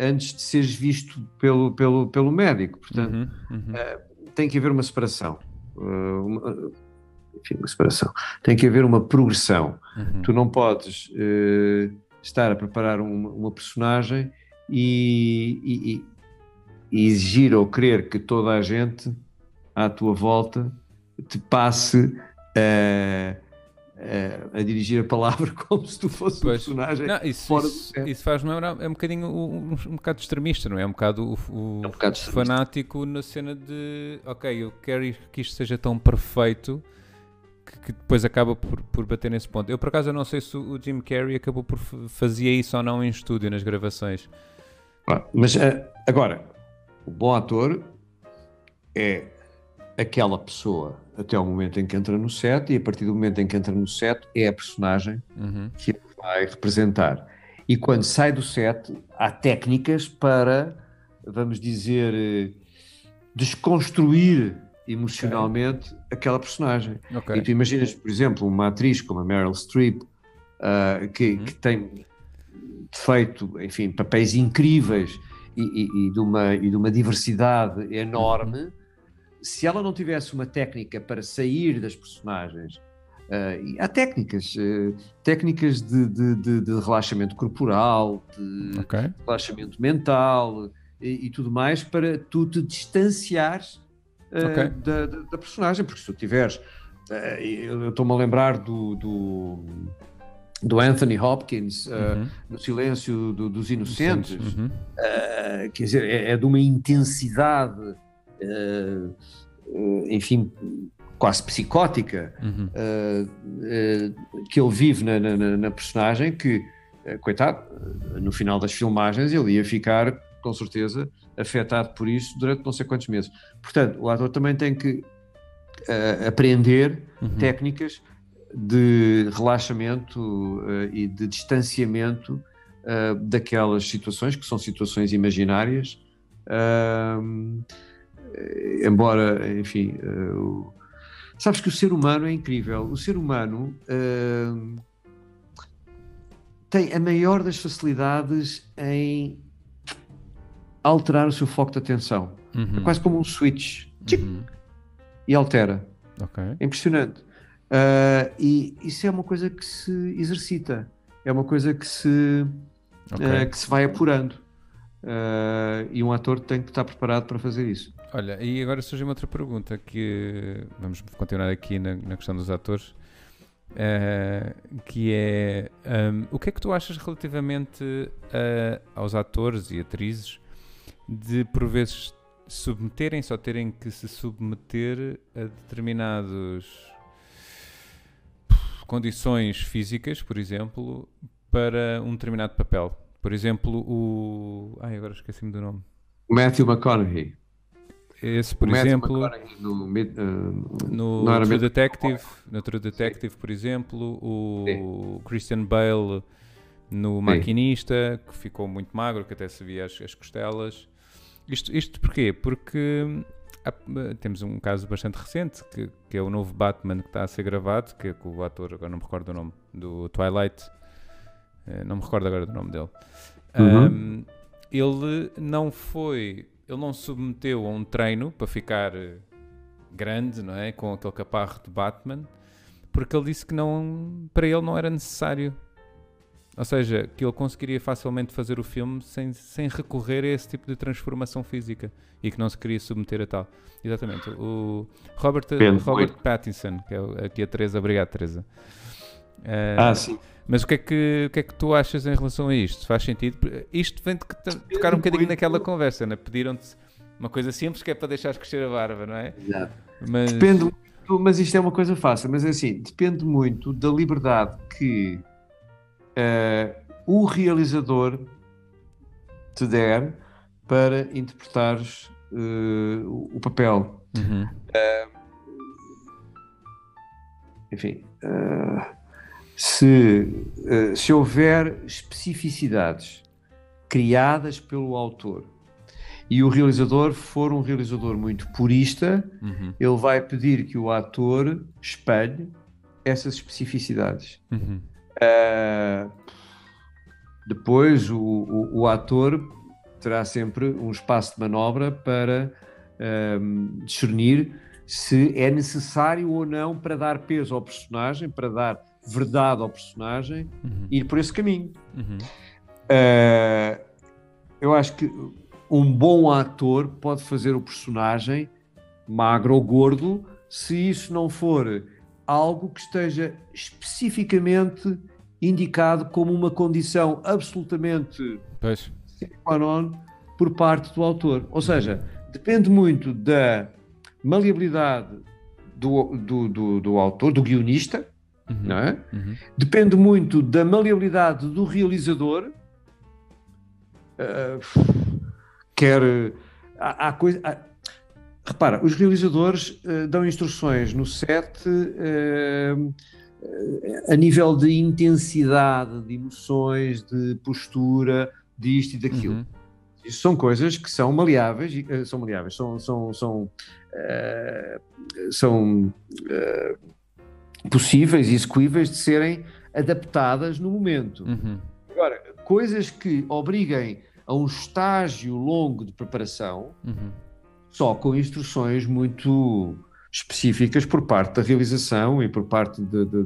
antes de seres visto pelo, pelo, pelo médico. Portanto, uhum, uhum. Tem que haver uma separação. Uh, uma, enfim, uma separação. Tem que haver uma progressão. Uhum. Tu não podes uh, estar a preparar uma, uma personagem e, e, e, exigir ou querer que toda a gente à tua volta te passe a a, a, dirigir a palavra como se tu fosse pois. um personagem não, isso, fora isso, Isso faz-me lembrar, é um bocadinho um, um, bocado extremista, não é? É um bocado o, o, é um bocado fanático na cena de ok, eu quero que isto seja tão perfeito que, que, depois acaba por, por bater nesse ponto. Eu por acaso eu não sei se o Jim Carrey acabou por fazia isso ou não em estúdio nas gravações. Ah, mas uh, agora, o bom ator é aquela pessoa até o momento em que entra no set e a partir do momento em que entra no set é a personagem uhum. que ele vai representar. E quando sai do set, há técnicas para, vamos dizer, desconstruir emocionalmente okay. aquela personagem. Okay. E tu imaginas, por exemplo, uma atriz como a Meryl Streep, uh, que, uhum. que, tem feito, enfim, papéis incríveis e, e, e, de, uma, e de uma diversidade enorme. Uhum se ela não tivesse uma técnica para sair das personagens, uh, há técnicas, uh, técnicas de, de, de, de, relaxamento corporal, de okay. relaxamento mental e, e, tudo mais, para tu te distanciares uh, okay. da, da, da, personagem, porque se tu tiveres, eu estou-me a lembrar do, do do Anthony Hopkins uhum. uh, no Silêncio do, dos Inocentes, uhum. uh, quer dizer, é, é, de uma intensidade enfim, quase psicótica uhum. uh, que ele vive na, na, na personagem, que, coitado, no final das filmagens ele ia ficar, com certeza, afetado por isso durante não sei quantos meses. Portanto, o ator também tem que aprender uhum. técnicas de relaxamento uh, e de distanciamento uh, daquelas situações que são situações imaginárias uh, eh, embora, enfim, uh, sabes que o ser humano é incrível. O ser humano uh, tem a maior das facilidades em alterar o seu foco de atenção. Uhum. É quase como um switch. Uhum. E altera. Okay. É impressionante. Uh, e isso é uma coisa que se exercita. É uma coisa que se, okay. que se vai apurando. e um ator tem que estar preparado para fazer isso. Olha, e agora surge uma outra pergunta que vamos continuar aqui na, na questão dos atores, uh, que é um, o que é que tu achas relativamente uh, aos atores e atrizes de por vezes submeterem-se ou terem que se submeter a determinados condições físicas, por exemplo, para um determinado papel. Por exemplo, o. Ai, agora esqueci-me do nome. Matthew McConaughey. Esse, por exemplo, no, uh, no, no True Detective, no True Detective, Sim. por exemplo, o Sim. Christian Bale no Sim. Maquinista, que ficou muito magro, que até se via as, as costelas. Isto, isto porquê? Porque há, temos um caso bastante recente, que, que, é o novo Batman que está a ser gravado, que é com o ator, agora não me recordo o nome, do Twilight, eh, não me recordo agora do nome dele. Uhum. Um, ele não foi ele não se submeteu a um treino para ficar eh, grande, não é? Com aquele caparro de Batman, porque ele disse que não, para ele não era necessário. Ou seja, que ele conseguiria facilmente fazer o filme sem, sem recorrer a esse tipo de transformação física e que não se queria submeter a tal. Exatamente. O Robert, Robert Pattinson, que é aqui a Teresa. Obrigado, Teresa. Uh, ah, sim. Mas o que, é que, o que é que tu achas em relação a isto? Faz sentido? Isto vem de tocar um bocadinho naquela conversa, né? pediram-te uma coisa simples que é para deixares crescer a barba, não é? Exato. Mas... Depende muito, mas isto é uma coisa fácil, mas é assim, depende muito da liberdade que uh, o realizador te der para interpretares uh, o papel. Uhum. Uh, enfim, uh, se, uh, se houver especificidades criadas pelo autor e o realizador for um realizador muito purista, uhum. ele vai pedir que o ator espelhe essas especificidades. Uhum. Uh, depois, o, o, o, ator terá sempre um espaço de manobra para uh, discernir se é necessário ou não para dar peso ao personagem, para dar verdade ao personagem, uhum. ir por esse caminho. Uhum. Uh, eu acho que um bom ator pode fazer o personagem magro ou gordo se isso não for algo que esteja especificamente indicado como uma condição absolutamente por parte do autor. Ou seja, depende muito da maleabilidade do, do, do, do autor, do guionista, uhum. é? Uhum. depende muito da maleabilidade do realizador. Uh, quer. Há, há coisa. Há, repara, os realizadores uh, dão instruções no set uh, a nível de intensidade, de emoções, de postura, disto e daquilo. Uhum. Isso são coisas que são maleáveis, são maleáveis, são, são, são, são possíveis e execuíveis de serem adaptadas no momento. Uhum. Agora, coisas que obriguem a um estágio longo de preparação, uhum. só com instruções muito específicas por parte da realização e por parte de, de,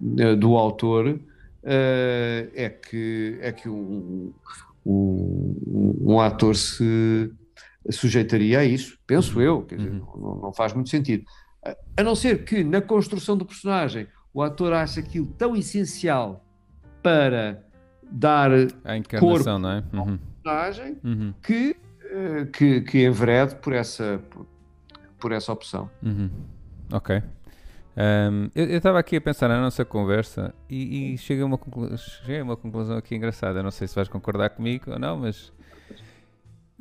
de, do autor, uh, é que, é que um, um, um, ator se sujeitaria a isso, penso eu, quer dizer, uhum. não, não faz muito sentido. A não ser que na construção do personagem o ator acha aquilo tão essencial para dar a encarnação, não é? Uhum. personagem uhum. que, uh, que, que enverede por essa, por, por essa opção. Uhum. Ok. Um, eu estava aqui a pensar na nossa conversa e, e cheguei, a uma cheguei a uma conclusão aqui engraçada. Não sei se vais concordar comigo ou não, mas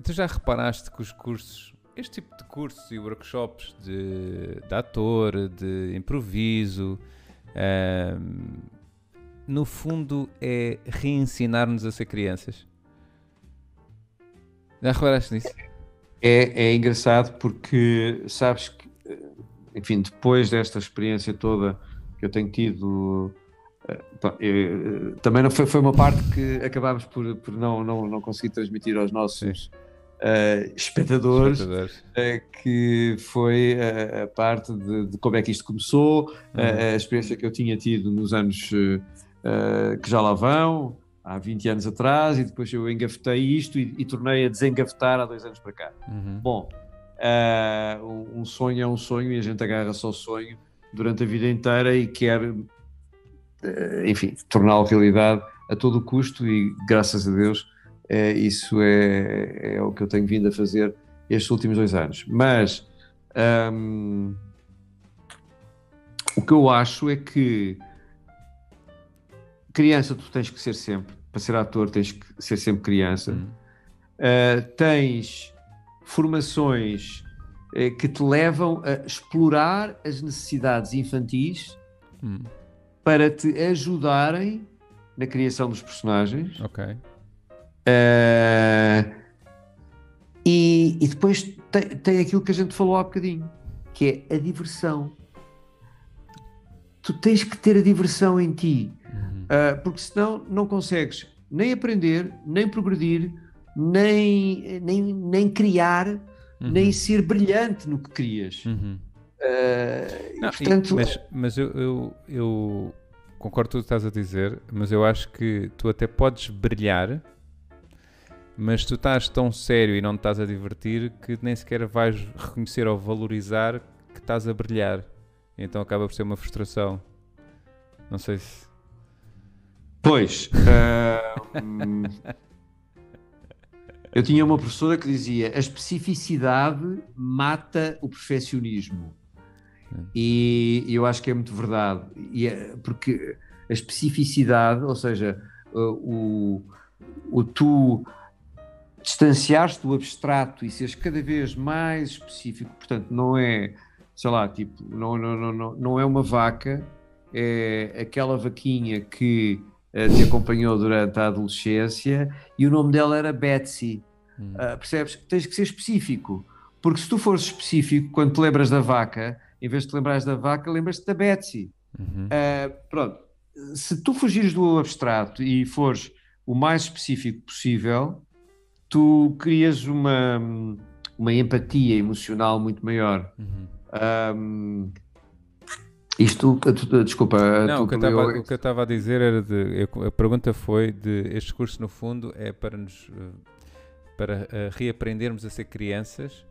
tu já reparaste que os cursos, este tipo de cursos e workshops de, de ator, de improviso, um, no fundo, é reensinar-nos a ser crianças. Já reparaste nisso? É, é engraçado porque sabes que, enfim, depois desta experiência toda que eu tenho tido, eh, eu, também não foi, foi uma parte que acabámos por, por não, não, não conseguir transmitir aos nossos uh, espectadores, espectadores. Uh, que foi a, a parte de, de, como é que isto começou, uhum. a, experiência que eu tinha tido nos anos uh, que já lá vão, há 20 anos atrás, e depois eu engavetei isto e, e tornei a desengavetar há dois anos para cá. Uhum. Bom, uh, um sonho é um sonho e a gente agarra só o sonho durante a vida inteira e quer, uh, enfim, torná-lo realidade a todo custo e graças a Deus isso é, é, o que eu tenho vindo a fazer estes últimos dois anos. Mas um, o que eu acho é que criança tu tens que ser sempre, para ser ator tens que ser sempre criança. Hum. Uh, tens formações uh, que te levam a explorar as necessidades infantis hum. para te ajudarem na criação dos personagens. Ok. Uh, e, e, depois tem, tem aquilo que a gente falou há bocadinho, que é a diversão. Tu tens que ter a diversão em ti. Uh, porque senão não consegues nem aprender, nem progredir, nem, nem, nem criar, uhum. nem ser brilhante no que crias. Uhum. Uh, não, portanto... E, mas mas eu, eu, eu concordo com o que estás a dizer, mas eu acho que tu até podes brilhar, mas tu estás tão sério e não te estás a divertir que nem sequer vais reconhecer ou valorizar que estás a brilhar. Então acaba por ser uma frustração. Não sei se. Pois. Uh, eu tinha uma professora que dizia: a especificidade mata o perfeccionismo. E eu acho que é muito verdade. É, porque a especificidade, ou seja, o, o tu distanciares-te do abstrato e seres cada vez mais específico, portanto, não é sei lá, tipo, não, não, não, não, não é uma vaca, é aquela vaquinha que uh, te acompanhou durante a adolescência e o nome dela era Betsy. Hum. Uh, percebes? Tens que ser específico, porque se tu fores específico, quando te lembras da vaca, em vez de te lembrares da vaca, lembras-te da Betsy. Uhum. Uh, pronto, se tu fugires do abstrato e fores o mais específico possível, tu crias uma, uma empatia emocional muito maior. Uhum. Um, isto, desculpa. Não, tu, o que eu estava a dizer era de. A pergunta foi de. Este curso, no fundo, é para nos. Eh, para uh, reaprendermos a ser crianças.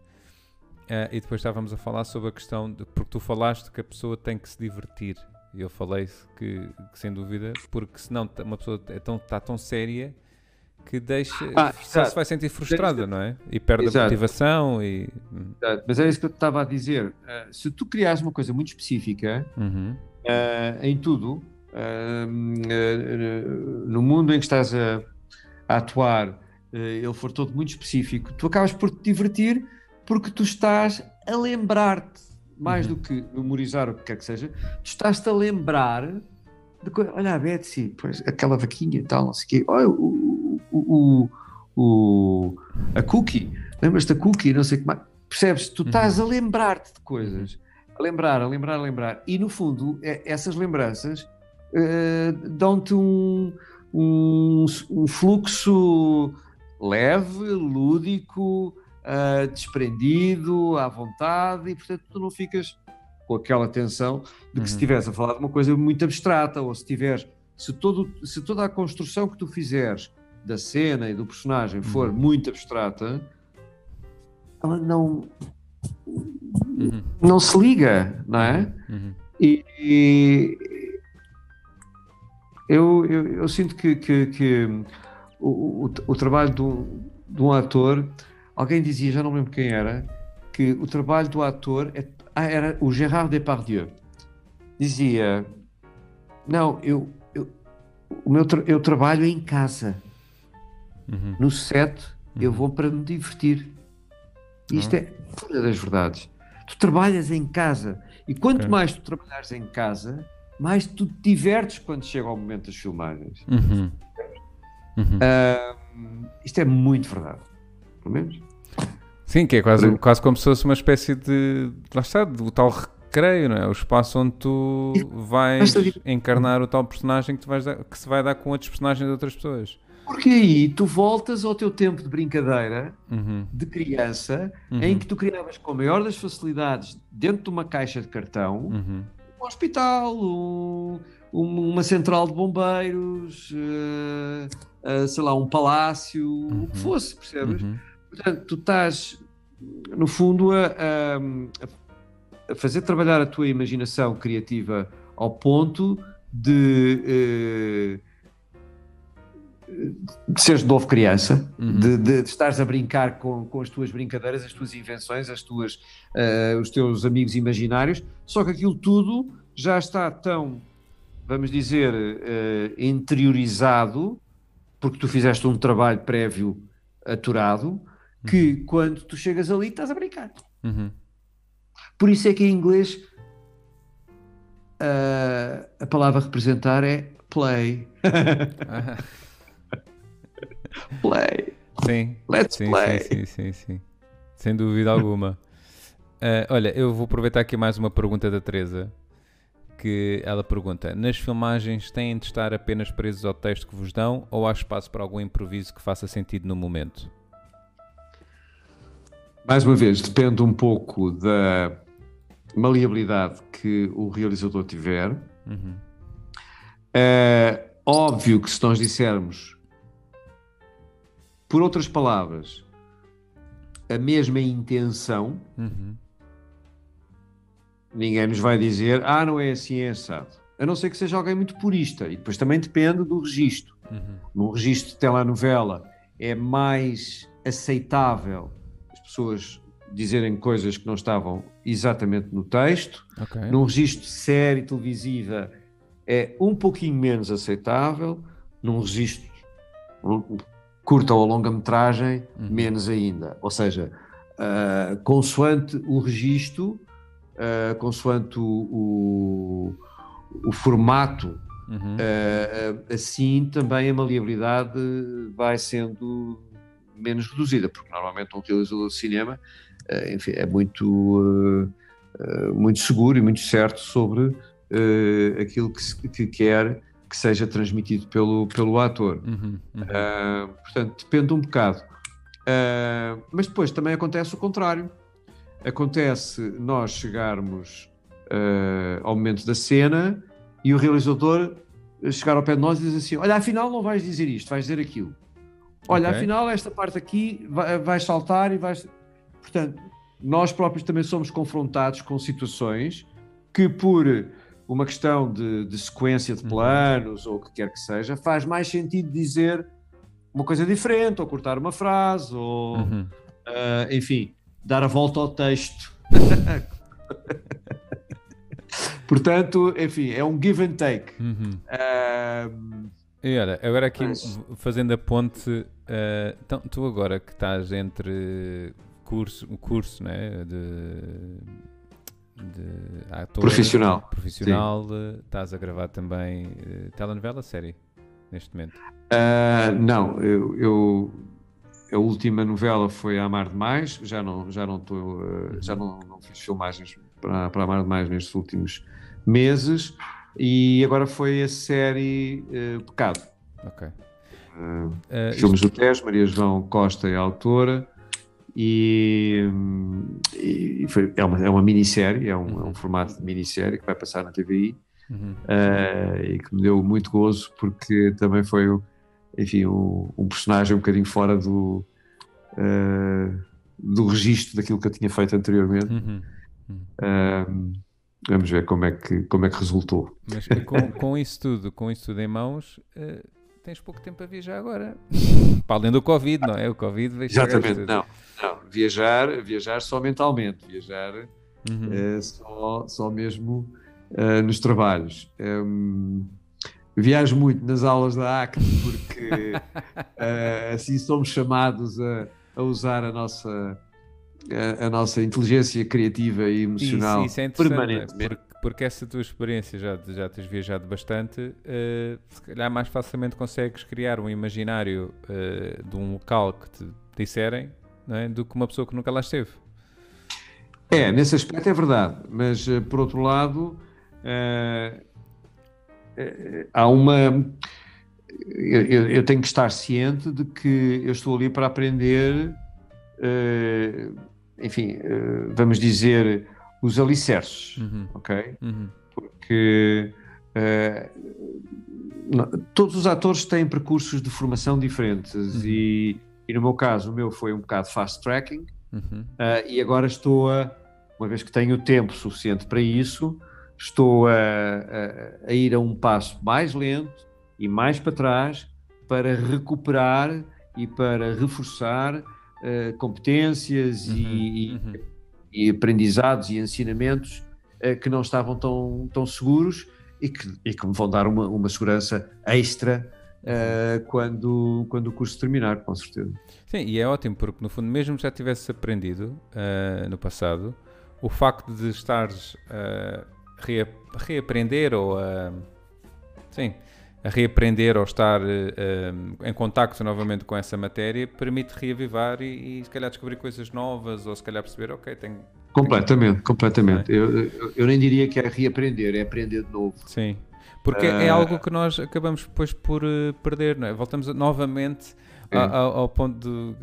Uh, e depois estávamos a falar sobre a questão de. Porque tu falaste que a pessoa tem que se divertir. E eu falei que, que, sem dúvida, porque senão uma pessoa é tão, está tão séria que deixa, ah, se vai sentir frustrada, não é? E perde exato. a motivação. E... Exato. Mas é isso que eu estava a dizer. Uh, se tu criares uma coisa muito específica uhum. uh, em tudo, uh, no mundo em que estás a, a atuar, ele for todo muito específico, tu acabas por te divertir porque tu estás a lembrar-te, mais uhum. do que memorizar o que quer que seja, tu estás-te a lembrar de coisa. Olha a Betsy, pois, aquela vaquinha e tal, não sei o quê. Olha o, o, o, a cookie, lembras-te da cookie, não sei o que mais. Percebes? Tu estás uhum. a lembrar-te de coisas, a lembrar, a lembrar, a lembrar. E no fundo, é, essas lembranças uh, dão-te um, um, um fluxo leve, lúdico, uh, desprendido, à vontade, e portanto tu não ficas com aquela tensão de que uhum. se estivesse a falar de uma coisa muito abstrata, ou se tiveres, se, todo, se toda a construção que tu fizeres da cena e do personagem for uhum. muito abstrata, ela não uhum. não se liga, não é? Uhum. E, e eu, eu, eu, sinto que, que, que o, o, o, trabalho de um, de um ator Alguém dizia, já não lembro quem era, que o trabalho do ator é, ah, era o Gérard Depardieu. Dizia: Não, eu, eu, o meu tra eu trabalho em casa. Uhum. No set, uhum. eu vou para me divertir. Isto uhum. é pura das verdades. Tu trabalhas em casa e quanto okay. mais tu trabalhares em casa, mais tu te divertes quando chega ao momento das filmagens. Uh, isto é muito verdade, pelo menos. Sim, que é quase, quase como se fosse uma espécie de. Lá está, do tal recreio, não é? O espaço onde tu vais encarnar o tal personagem que, tu vais dar, que se vai dar com outros personagens de outras pessoas. Porque aí tu voltas ao teu tempo de brincadeira, uhum. de criança, uhum. em que tu criavas com a maior das facilidades, dentro de uma caixa de cartão, uhum. um hospital, um, uma central de bombeiros, uh, uh, sei lá, um palácio, o que uhum. fosse, percebes? Uhum. Portanto, tu estás, no fundo, a, a, a, fazer trabalhar a tua imaginação criativa ao ponto de, uh, de seres de novo criança, uhum. de, de, de, estares a brincar com, com as tuas brincadeiras, as tuas invenções, as tuas, uh, os teus amigos imaginários, só que aquilo tudo já está tão, vamos dizer, uh, interiorizado, porque tu fizeste um trabalho prévio aturado, que uhum. quando tu chegas ali estás a brincar. Uhum. Por isso é que em inglês uh, a palavra representar é play. play. Sim. Let's sim, play. Sim, sim, sim, sim. Sem dúvida alguma. Uh, olha, eu vou aproveitar aqui mais uma pergunta da Teresa. Que ela pergunta: Nas filmagens têm de estar apenas presos ao texto que vos dão ou há espaço para algum improviso que faça sentido no momento? Mais uma vez, depende um pouco da maleabilidade que o realizador tiver. Uhum. É óbvio que se nós dissermos, por outras palavras, a mesma intenção, uhum. ninguém nos vai dizer, ah, não é assim, é assado. A não ser que seja alguém muito purista. E depois também depende do registro. Uhum. No registro de telenovela é mais aceitável pessoas dizerem coisas que não estavam exatamente no texto. Okay. Num registro de série televisiva é um pouquinho menos aceitável. Num registro curta ou longa-metragem, uhum. menos ainda. Ou seja, uh, consoante o registro, uh, consoante o, o, o formato, uhum. uh, assim também a maleabilidade vai sendo menos reduzida, porque normalmente um realizador de cinema enfim, é muito, muito seguro e muito certo sobre aquilo que, que quer que seja transmitido pelo, pelo ator. Uhum, uhum. Uh, portanto, depende um bocado. Uh, mas depois também acontece o contrário. Acontece nós chegarmos uh, ao momento da cena e o realizador chegar ao pé de nós e dizer assim: Olha, afinal não vais dizer isto, vais dizer aquilo. Olha, okay. afinal esta parte aqui vai, vai saltar e vais. Portanto, nós próprios também somos confrontados com situações que, por uma questão de, de sequência de uhum. planos uhum. ou o que quer que seja, faz mais sentido dizer uma coisa diferente, ou cortar uma frase, ou uhum. uh, enfim, dar a volta ao texto. Portanto, enfim, é um give and take. Uhum. Uh, e olha, agora aqui mas... fazendo a ponte, uh, então, tu agora que estás entre curso, o curso né, de de ator profissional. Profissional, Sim. estás a gravar também uh, telenovela, série, neste momento? Uh, não, eu, eu, a última novela foi Amar Demais, já não já não estou, uh, já não, não fiz filmagens para, para Amar Demais nestes últimos meses e agora foi a série uh, Pecado. Ok. filmes isto... do Tejo, Maria João Costa é a autora e, e foi, é, uma, é uma minissérie, é um, é um uhum. formato de minissérie que vai passar na TVI uhum. uh, e que me deu muito gozo porque também foi, enfim, um, um personagem um bocadinho fora do, uh, do registro daquilo que eu tinha feito anteriormente. Uhum. Uh, vamos ver como é que, como é que resultou. Mas com, com isso tudo, com isso tudo em mãos, tens pouco tempo a viajar agora. Para além do Covid, não é? O Covid veio Exatamente, não não, viajar, viajar só mentalmente, viajar uhum. é, só, só mesmo uh, nos trabalhos. Um, viajo muito nas aulas da ACT porque uh, assim somos chamados a, a usar a nossa, a, a, nossa inteligência criativa e emocional isso, isso é permanentemente. Porque, porque, essa tua experiência já, já tens viajado bastante, uh, se calhar mais facilmente consegues criar um imaginário uh, de um local que te disserem é? do que uma pessoa que nunca lá esteve. É, nesse aspecto é verdade, mas uh, por outro lado, há uma. Eu, eu, tenho que estar ciente de que eu estou ali para aprender, enfim, vamos dizer, os alicerces, uhum. ok? Uhum. Porque todos os atores têm percursos de formação diferentes uhum. e e no meu caso, o meu foi um bocado fast tracking, uh, e agora estou a, uma vez que tenho tempo suficiente para isso, estou a, a, a ir a um passo mais lento e mais para trás para recuperar e para reforçar uh, competências uhum. E, uhum. E, aprendizados e ensinamentos uh, que não estavam tão, tão seguros e que, e que me vão dar uma, uma segurança extra uh, quando, quando o curso terminar, com certeza. Sim, e é ótimo, porque no fundo, mesmo já tivesse aprendido uh, no passado, o facto de estares a uh, reaprender ou a. sim, a reaprender ou estar uh, em contacto novamente com essa matéria permite reavivar e, e, se calhar descobrir coisas novas ou se calhar perceber, ok, tenho. Completamente, tenho... completamente. É? Eu, eu, nem diria que é reaprender, é aprender de novo. Sim, porque uh... é ah. algo que nós acabamos depois por uh, perder, não é? Voltamos novamente ao, ao, ponto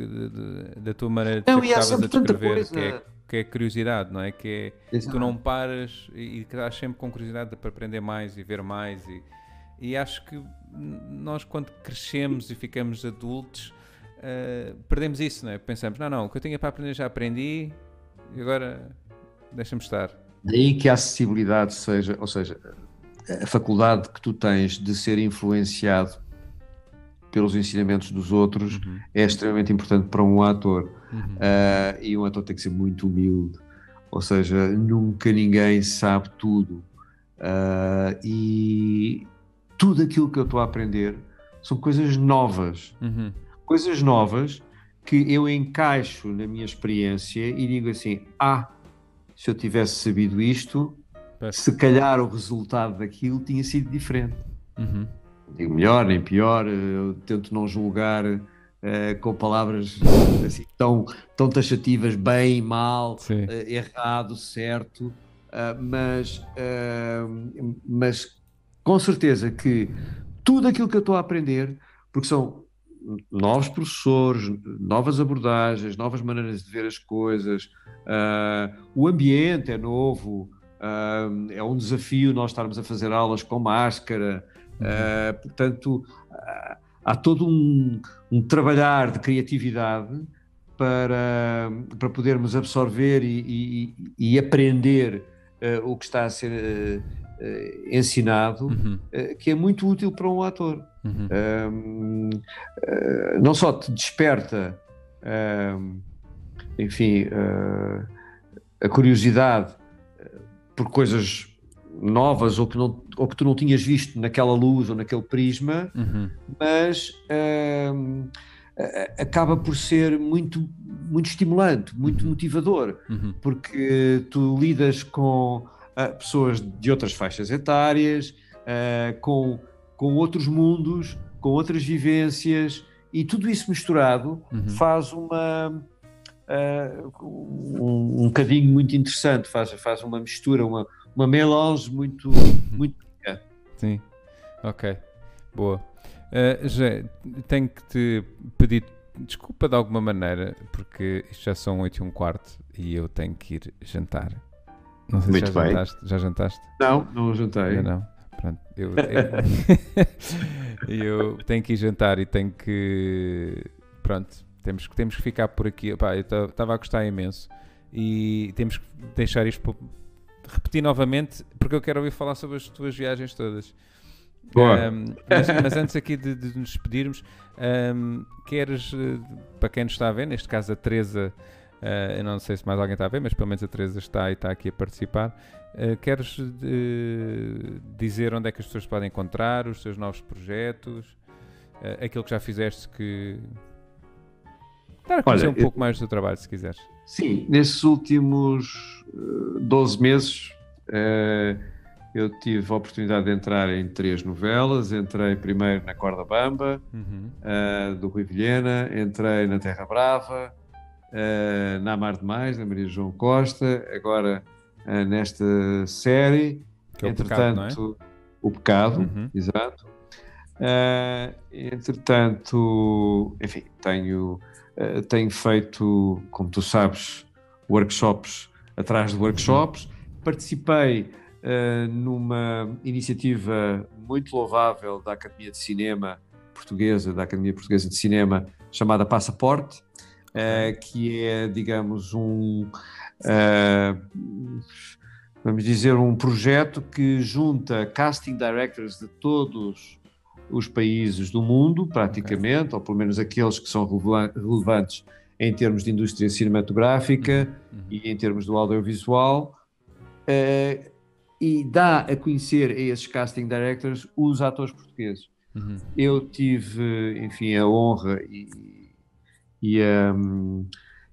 da tua maneira de não, que estavas a descrever, que é, que é curiosidade, não é? Que é Exato. tu não paras e, e estás sempre com curiosidade para aprender mais e ver mais e, e acho que nós quando crescemos e ficamos adultos uh, perdemos isso, não é? Pensamos, não, não, o que eu tinha para aprender já aprendi e agora deixa-me estar. Daí que a acessibilidade seja, ou seja, a faculdade que tu tens de ser influenciado pelos ensinamentos dos outros uhum. é extremamente importante para um ator. Uhum. Uh, e um ator tem que ser muito humilde, ou seja, nunca ninguém sabe tudo. Uh, e tudo aquilo que eu estou a aprender são coisas novas. Uhum. Coisas novas que eu encaixo na minha experiência e digo assim: ah, se eu tivesse sabido isto, se calhar o resultado daquilo tinha sido diferente. Uhum. Digo melhor nem pior, eu tento não julgar uh, com palavras assim, tão, tão taxativas, bem, mal, uh, errado, certo, uh, mas, mas com certeza que tudo aquilo que eu estou a aprender, porque são novos professores, novas abordagens, novas maneiras de ver as coisas, o ambiente é novo, Uh, é um desafio nós estarmos a fazer aulas com máscara, uh, portanto, uh, há todo um, um, trabalhar de criatividade para, para podermos absorver e, e, e aprender o que está a ser ensinado, uhum. que é muito útil para um ator. Uhum. não só te desperta, enfim, a curiosidade por coisas novas ou que, não, ou que tu não tinhas visto naquela luz ou naquele prisma, uhum. mas uh, acaba por ser muito, muito estimulante, muito uhum. motivador, uhum. porque tu lidas com uh, pessoas de outras faixas etárias, uh, com, com outros mundos, com outras vivências, e tudo isso misturado uhum. faz uma uh, um, um bocadinho muito interessante, faz, faz uma mistura, uma, uma melange muito, muito Sim, ok, boa. Uh, Jé, tenho que te pedir desculpa de alguma maneira, porque isto já são 8 e um quarto e eu tenho que ir jantar. Não sei Muito se já bem. jantaste. Já jantaste? Não, não jantei. não. Pronto, eu, eu, eu tenho que ir jantar e tenho que. Pronto, temos, temos que ficar por aqui. Pá, eu estava a gostar imenso. E temos que deixar isto repetir novamente, porque eu quero ouvir falar sobre as tuas viagens todas. Um, mas, mas, antes aqui de, de nos despedirmos, um, queres, eh, para quem nos está a ver, neste caso a Teresa, eu não sei se mais alguém está a ver, mas pelo menos a Teresa está e está aqui a participar. Uh, queres uh, dizer onde é que as pessoas podem encontrar os seus novos projetos, aquilo que já fizeste que, Dar a conhecer Olha, um pouco mais do trabalho, se quiseres. Sim, nesses últimos 12 eh, meses uh, eu tive a oportunidade de entrar em três novelas. Entrei primeiro na Corda Bamba, uhum. uh, do Rui Vilhena, entrei na Terra Brava, uh, na Amar Demais, da Maria João Costa, agora nesta série. Que é o Entretanto, pecado, é? o Pecado, uhum. exato. entretanto, enfim, tenho tenho feito, como tu sabes, workshops atrás de workshops. Participei uh, numa iniciativa muito louvável da Academia de Cinema Portuguesa, da Academia Portuguesa de Cinema, chamada Passaporte, uh, que é, digamos, um. vamos dizer, um projeto que junta casting directors de todos os países do mundo, praticamente, okay. ou pelo menos aqueles que são relevantes em termos de indústria cinematográfica uhum. e em termos do audiovisual, uh, e dá a conhecer a esses casting directors os atores portugueses. Uhum. Eu tive, enfim, a honra e, e, a,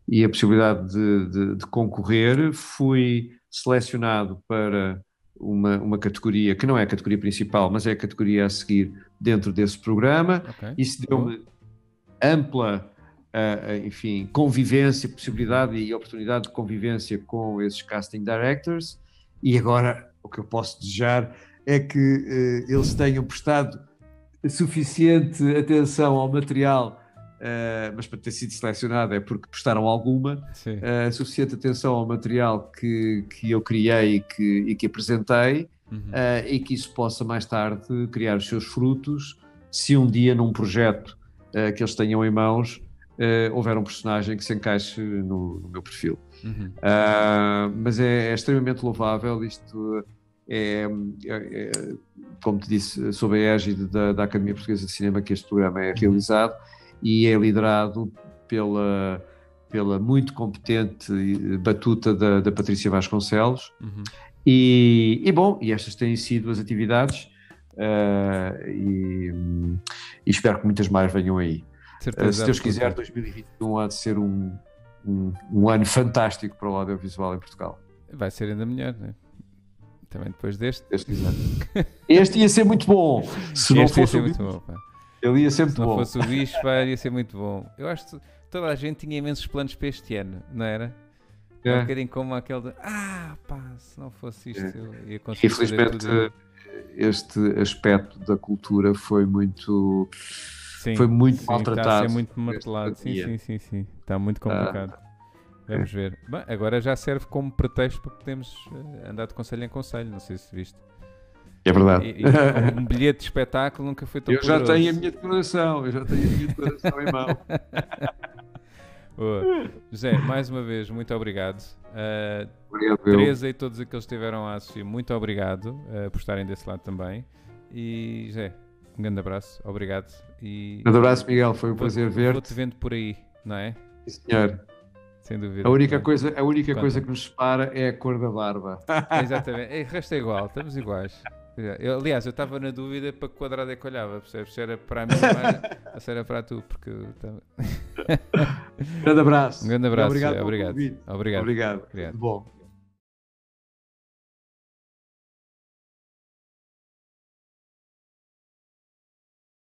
e a possibilidade de, de, de concorrer, fui selecionado para uma, uma categoria que não é a categoria principal, mas é a categoria a seguir dentro desse programa. Okay. Isso deu-me ampla, uh, enfim, convivência, possibilidade e oportunidade de convivência com esses casting directors. E agora o que eu posso desejar é que uh, eles tenham prestado suficiente atenção ao material Uh, mas para ter sido selecionado é porque prestaram alguma, uh, suficiente atenção ao material que, que eu criei e que, e que apresentei, uhum. uh, e que isso possa mais tarde criar os seus frutos, se um dia num projeto que eles tenham em mãos houver um personagem que se encaixe no, no meu perfil. Uhum. mas é, é, extremamente louvável isto. É, é, é, como te disse, sob a égide da, da Academia Portuguesa de Cinema que este programa é uhum. E é liderado pela, pela muito competente batuta da, da Patrícia Vasconcelos. Uhum. E, e, bom, e estas têm sido as atividades uh, e, e, espero que muitas mais venham aí. Certeza, uh, se Deus quiser, 2021 há de ser um, um, um, ano fantástico para o audiovisual em Portugal. Vai ser ainda melhor, né? Também depois deste. Este, este ia ser muito bom. Se não este ia fosse ser o muito bom. pá. Ele ia ser muito Se não bom. fosse o bicho, pá, ia ser muito bom. Eu acho que toda a gente tinha imensos planos para este ano, não era? É. um É. bocadinho como aquele de Ah, pá, se não fosse isto, eu ia conseguir. Infelizmente, tudo." este aspecto da cultura foi muito. Sim, foi muito sim, Está a maltratado ser muito martelado. Sim, sim, sim, sim. Está muito complicado. é. Vamos ver. Bem, agora já serve como pretexto para podermos eh, andar de conselho em conselho. Não sei se viste. É verdade. E- e um bilhete de espetáculo nunca foi tão Eu já poderoso. tenho a minha declaração, eu já tenho a minha declaração em mão. Boa. José, mais uma vez, muito obrigado. Uh, Obrigado. Teresa e todos aqueles que estiveram a assistir, muito obrigado uh, por estarem desse lado também. E José, um grande abraço, obrigado. E Um grande abraço, Miguel, foi um vou- prazer ver-te. Vou-te vendo por aí, não é? Sim, senhor. Sem dúvida. A única, Bem, coisa, a única coisa que nos separa é a cor da barba. Exatamente. É, O resto é igual, estamos iguais. Eu, aliás, eu estava na dúvida para que quadrado é que olhava, percebes? Se era para mim ou se era para tu, porque eu estava- grande abraço. Um grande abraço, Obrigado obrigado. Obrigado. Obrigado. Obrigado. Bom.